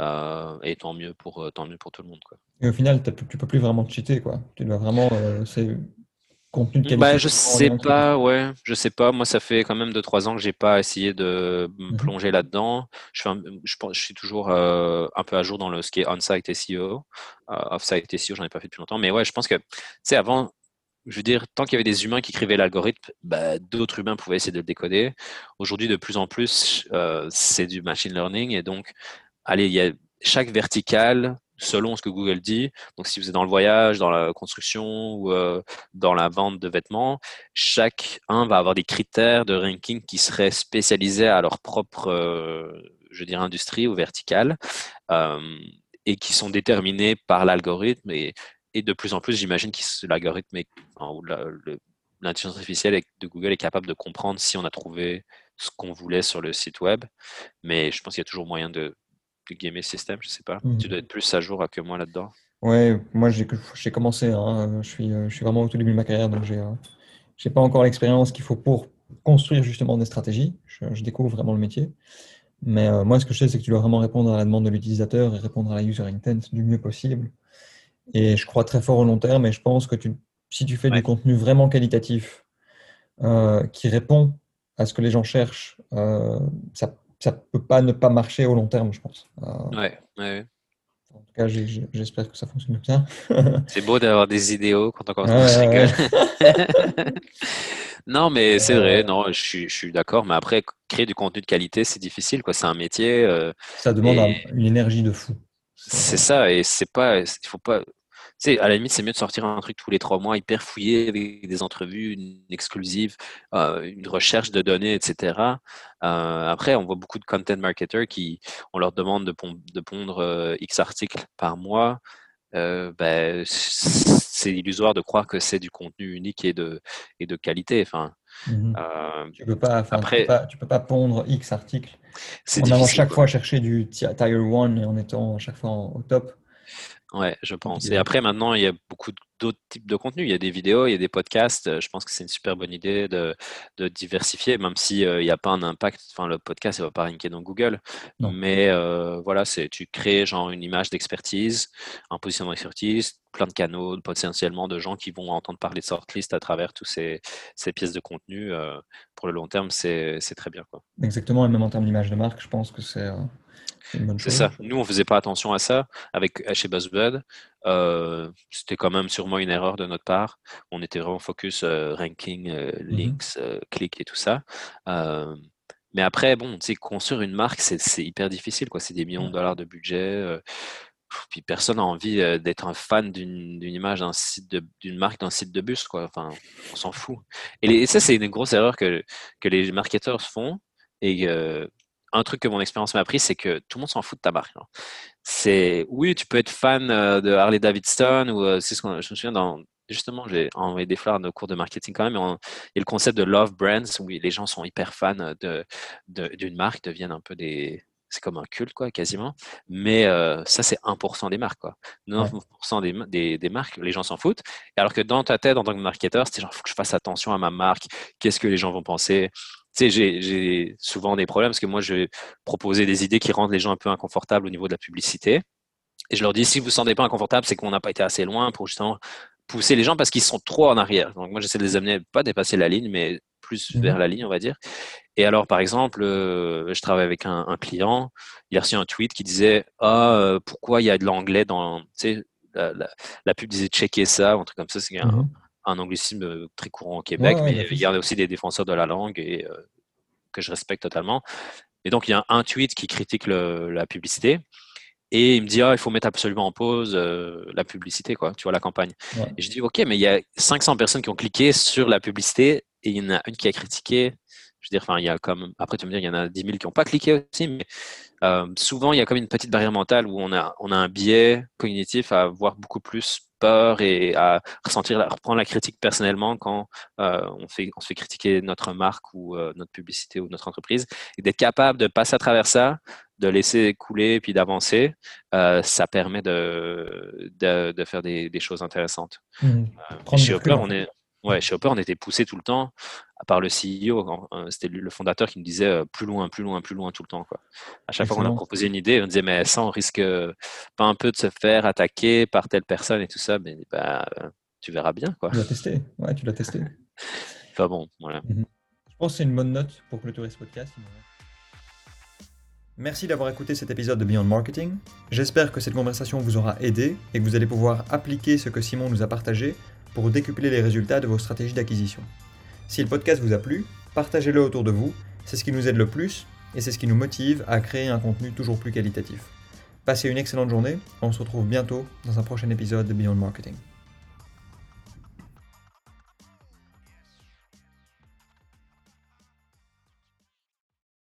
B: Euh, et tant mieux pour, euh, tant mieux pour tout le monde. Quoi.
A: Et au final, tu peux plus vraiment cheater. Quoi. Tu dois vraiment. Euh, contenu de
B: bah, Je sais pas, ouais, je sais pas. Moi, ça fait quand même 2-3 ans que j'ai pas essayé de me mhm. plonger là-dedans. Je, fais je, je, suis toujours euh, un peu à jour dans le, ce qui est on-site SEO. Off-site SEO, j'en ai pas fait depuis longtemps. Mais ouais, je pense que, tu sais, avant, je veux dire, tant qu'il y avait des humains qui écrivaient l'algorithme, bah, d'autres humains pouvaient essayer de le décoder. Aujourd'hui, de plus en plus, euh, c'est du machine learning. Et donc, allez, il y a chaque verticale selon ce que Google dit. Donc, si vous êtes dans le voyage, dans la construction ou euh, dans la vente de vêtements, chacun va avoir des critères de ranking qui seraient spécialisés à leur propre, euh, je dirais, industrie ou verticale euh, et qui sont déterminés par l'algorithme. Et, de plus en plus, j'imagine que l'algorithme ou l'intelligence artificielle de Google est capable de comprendre si on a trouvé ce qu'on voulait sur le site web. Mais je pense qu'il y a toujours moyen de gamer système, je sais pas. Tu mhm. dois être plus à jour que moi là-dedans.
A: Ouais, moi j'ai commencé, hein. je, suis, je suis vraiment au tout début de ma carrière, donc j'ai n'ai pas encore l'expérience qu'il faut pour construire justement des stratégies. Je, découvre vraiment le métier. Mais euh, moi, ce que je sais, c'est que tu dois vraiment répondre à la demande de l'utilisateur et répondre à la user intent du mieux possible. Et je crois très fort au long terme, et je pense que tu, si tu fais du contenu vraiment qualitatif euh, qui répond à ce que les gens cherchent, euh, ça ça peut pas ne pas marcher au long terme, je pense.
B: Euh, ouais, ouais.
A: En tout cas, j'espère que ça fonctionne bien.
B: c'est beau d'avoir des idéaux quand on commence à rigoler. non, mais c'est vrai, non, je suis, je suis d'accord. Mais après, créer du contenu de qualité, c'est difficile. C'est un métier. Euh,
A: ça demande une énergie de fou.
B: C'est ça, et c'est pas, il faut pas, sais, à la limite, c'est mieux de sortir un truc tous les trois mois, hyper fouillé, avec des entrevues, une exclusive, euh, une recherche de données, etc. Euh, après, on voit beaucoup de content marketers qui, on leur demande de, de pondre euh, X articles par mois. Ben, c'est illusoire de croire que c'est du contenu unique et de, et de qualité. Enfin,
A: mmh tu peux pas, après, tu peux pas, pondre X articles en allant chaque fois chercher du tier 1 et en étant chaque fois au top.
B: Ouais, je pense. Et après, maintenant, il y a beaucoup d'autres types de contenus. Il y a des vidéos, il y a des podcasts. Je pense que c'est une super bonne idée de, de diversifier, même s'il euh, n'y a pas un impact. Enfin, le podcast, il ne va pas ranker dans Google. Mais euh, voilà, c'est tu crées genre une image d'expertise, un positionnement d'expertise, plein de canaux, potentiellement de gens qui vont entendre parler de Sortlist à travers toutes ces, ces, pièces de contenu. Euh, pour le long terme, c'est très bien. Quoi.
A: Exactement. Et même en termes d'image de marque, je pense que c'est
B: c'est ça. Nous, on faisait pas attention à ça avec chez Buzzbud. Euh, c'était quand même sûrement une erreur de notre part. On était vraiment focus euh, ranking, euh, mm-hmm. links, clics et tout ça. mais après, bon, tu sais, construire une marque, c'est hyper difficile. quoi. C'est des millions de dollars de budget. puis personne n'a envie d'être un fan d'une image d'un site d'une marque d'un site de bus quoi enfin on s'en fout et, ça c'est une grosse erreur que, que les marketeurs font et un truc que mon expérience m'a appris, c'est que tout le monde s'en fout de ta marque. Hein. C'est oui, tu peux être fan euh, de Harley Davidson ou euh, c'est ce qu'on. Je me souviens dans justement, j'ai envoyé des fleurs à nos cours de marketing quand même. il y a le concept de love brands où les gens sont hyper fans de d'une marque, deviennent un peu des c'est comme un culte, quoi, quasiment. Mais euh, ça, c'est 1% des marques, quoi. 9% des, des, des, marques, les gens s'en foutent. Alors que dans ta tête, en tant que marketeur, c'était genre, faut que je fasse attention à ma marque. Qu'est-ce que les gens vont penser? Sais, j'ai souvent des problèmes parce que moi, je vais proposer des idées qui rendent les gens un peu inconfortables au niveau de la publicité. Et je leur dis, si vous ne vous sentez pas inconfortable, c'est qu'on n'a pas été assez loin pour justement pousser les gens parce qu'ils sont trop en arrière. Donc moi, j'essaie de les amener, pas dépasser la ligne, mais plus mmh vers la ligne, on va dire. Et alors, par exemple, euh, je travaille avec un, client, il a reçu un tweet qui disait, ah, euh, pourquoi il y a de l'anglais dans, tu sais, la, la, pub disait checker ça, un truc comme ça, c'est un, mmh un anglicisme très courant au Québec, mais il y a aussi des défenseurs de la langue et que je respecte totalement. Et donc, il y a un tweet qui critique la publicité. Et il me dit, ah, il faut mettre absolument en pause la publicité, quoi, tu vois, la campagne. Et je dis, OK, mais il y a 500 personnes qui ont cliqué sur la publicité et il y en a une qui a critiqué. Je veux dire, enfin, il y a comme, après, tu me dire, il y en a 10 000 qui n'ont pas cliqué aussi, mais souvent, il y a comme une petite barrière mentale où on a, on a un biais cognitif à voir beaucoup plus peur et à ressentir, à reprendre la critique personnellement quand euh, on, fait, on se fait critiquer notre marque ou euh, notre publicité ou notre entreprise. Et d'être capable de passer à travers ça, de laisser couler et puis d'avancer, euh, ça permet de, de, faire des, des, choses intéressantes. Mmh. chez on est, Ouais, chez Hopper, on était poussé tout le temps, à part le CEO, c'était le fondateur qui nous disait euh, plus loin, plus loin, plus loin tout le temps. Quoi. À chaque fois qu'on a proposé une idée, on disait mais ça, on risque pas un peu de se faire attaquer par telle personne et tout ça, mais bah, tu verras bien. Quoi.
A: Tu l'as testé, ouais, tu l'as testé.
B: enfin bon, voilà.
A: Mhm. Je pense que c'est une bonne note pour clôturer ce podcast. Merci d'avoir écouté cet épisode de Beyond Marketing. J'espère que cette conversation vous aura aidé et que vous allez pouvoir appliquer ce que Simon nous a partagé pour décupler les résultats de vos stratégies d'acquisition. Si le podcast vous a plu, partagez-le autour de vous, c'est ce qui nous aide le plus et c'est ce qui nous motive à créer un contenu toujours plus qualitatif. Passez une excellente journée, on se retrouve bientôt dans un prochain épisode de Beyond Marketing.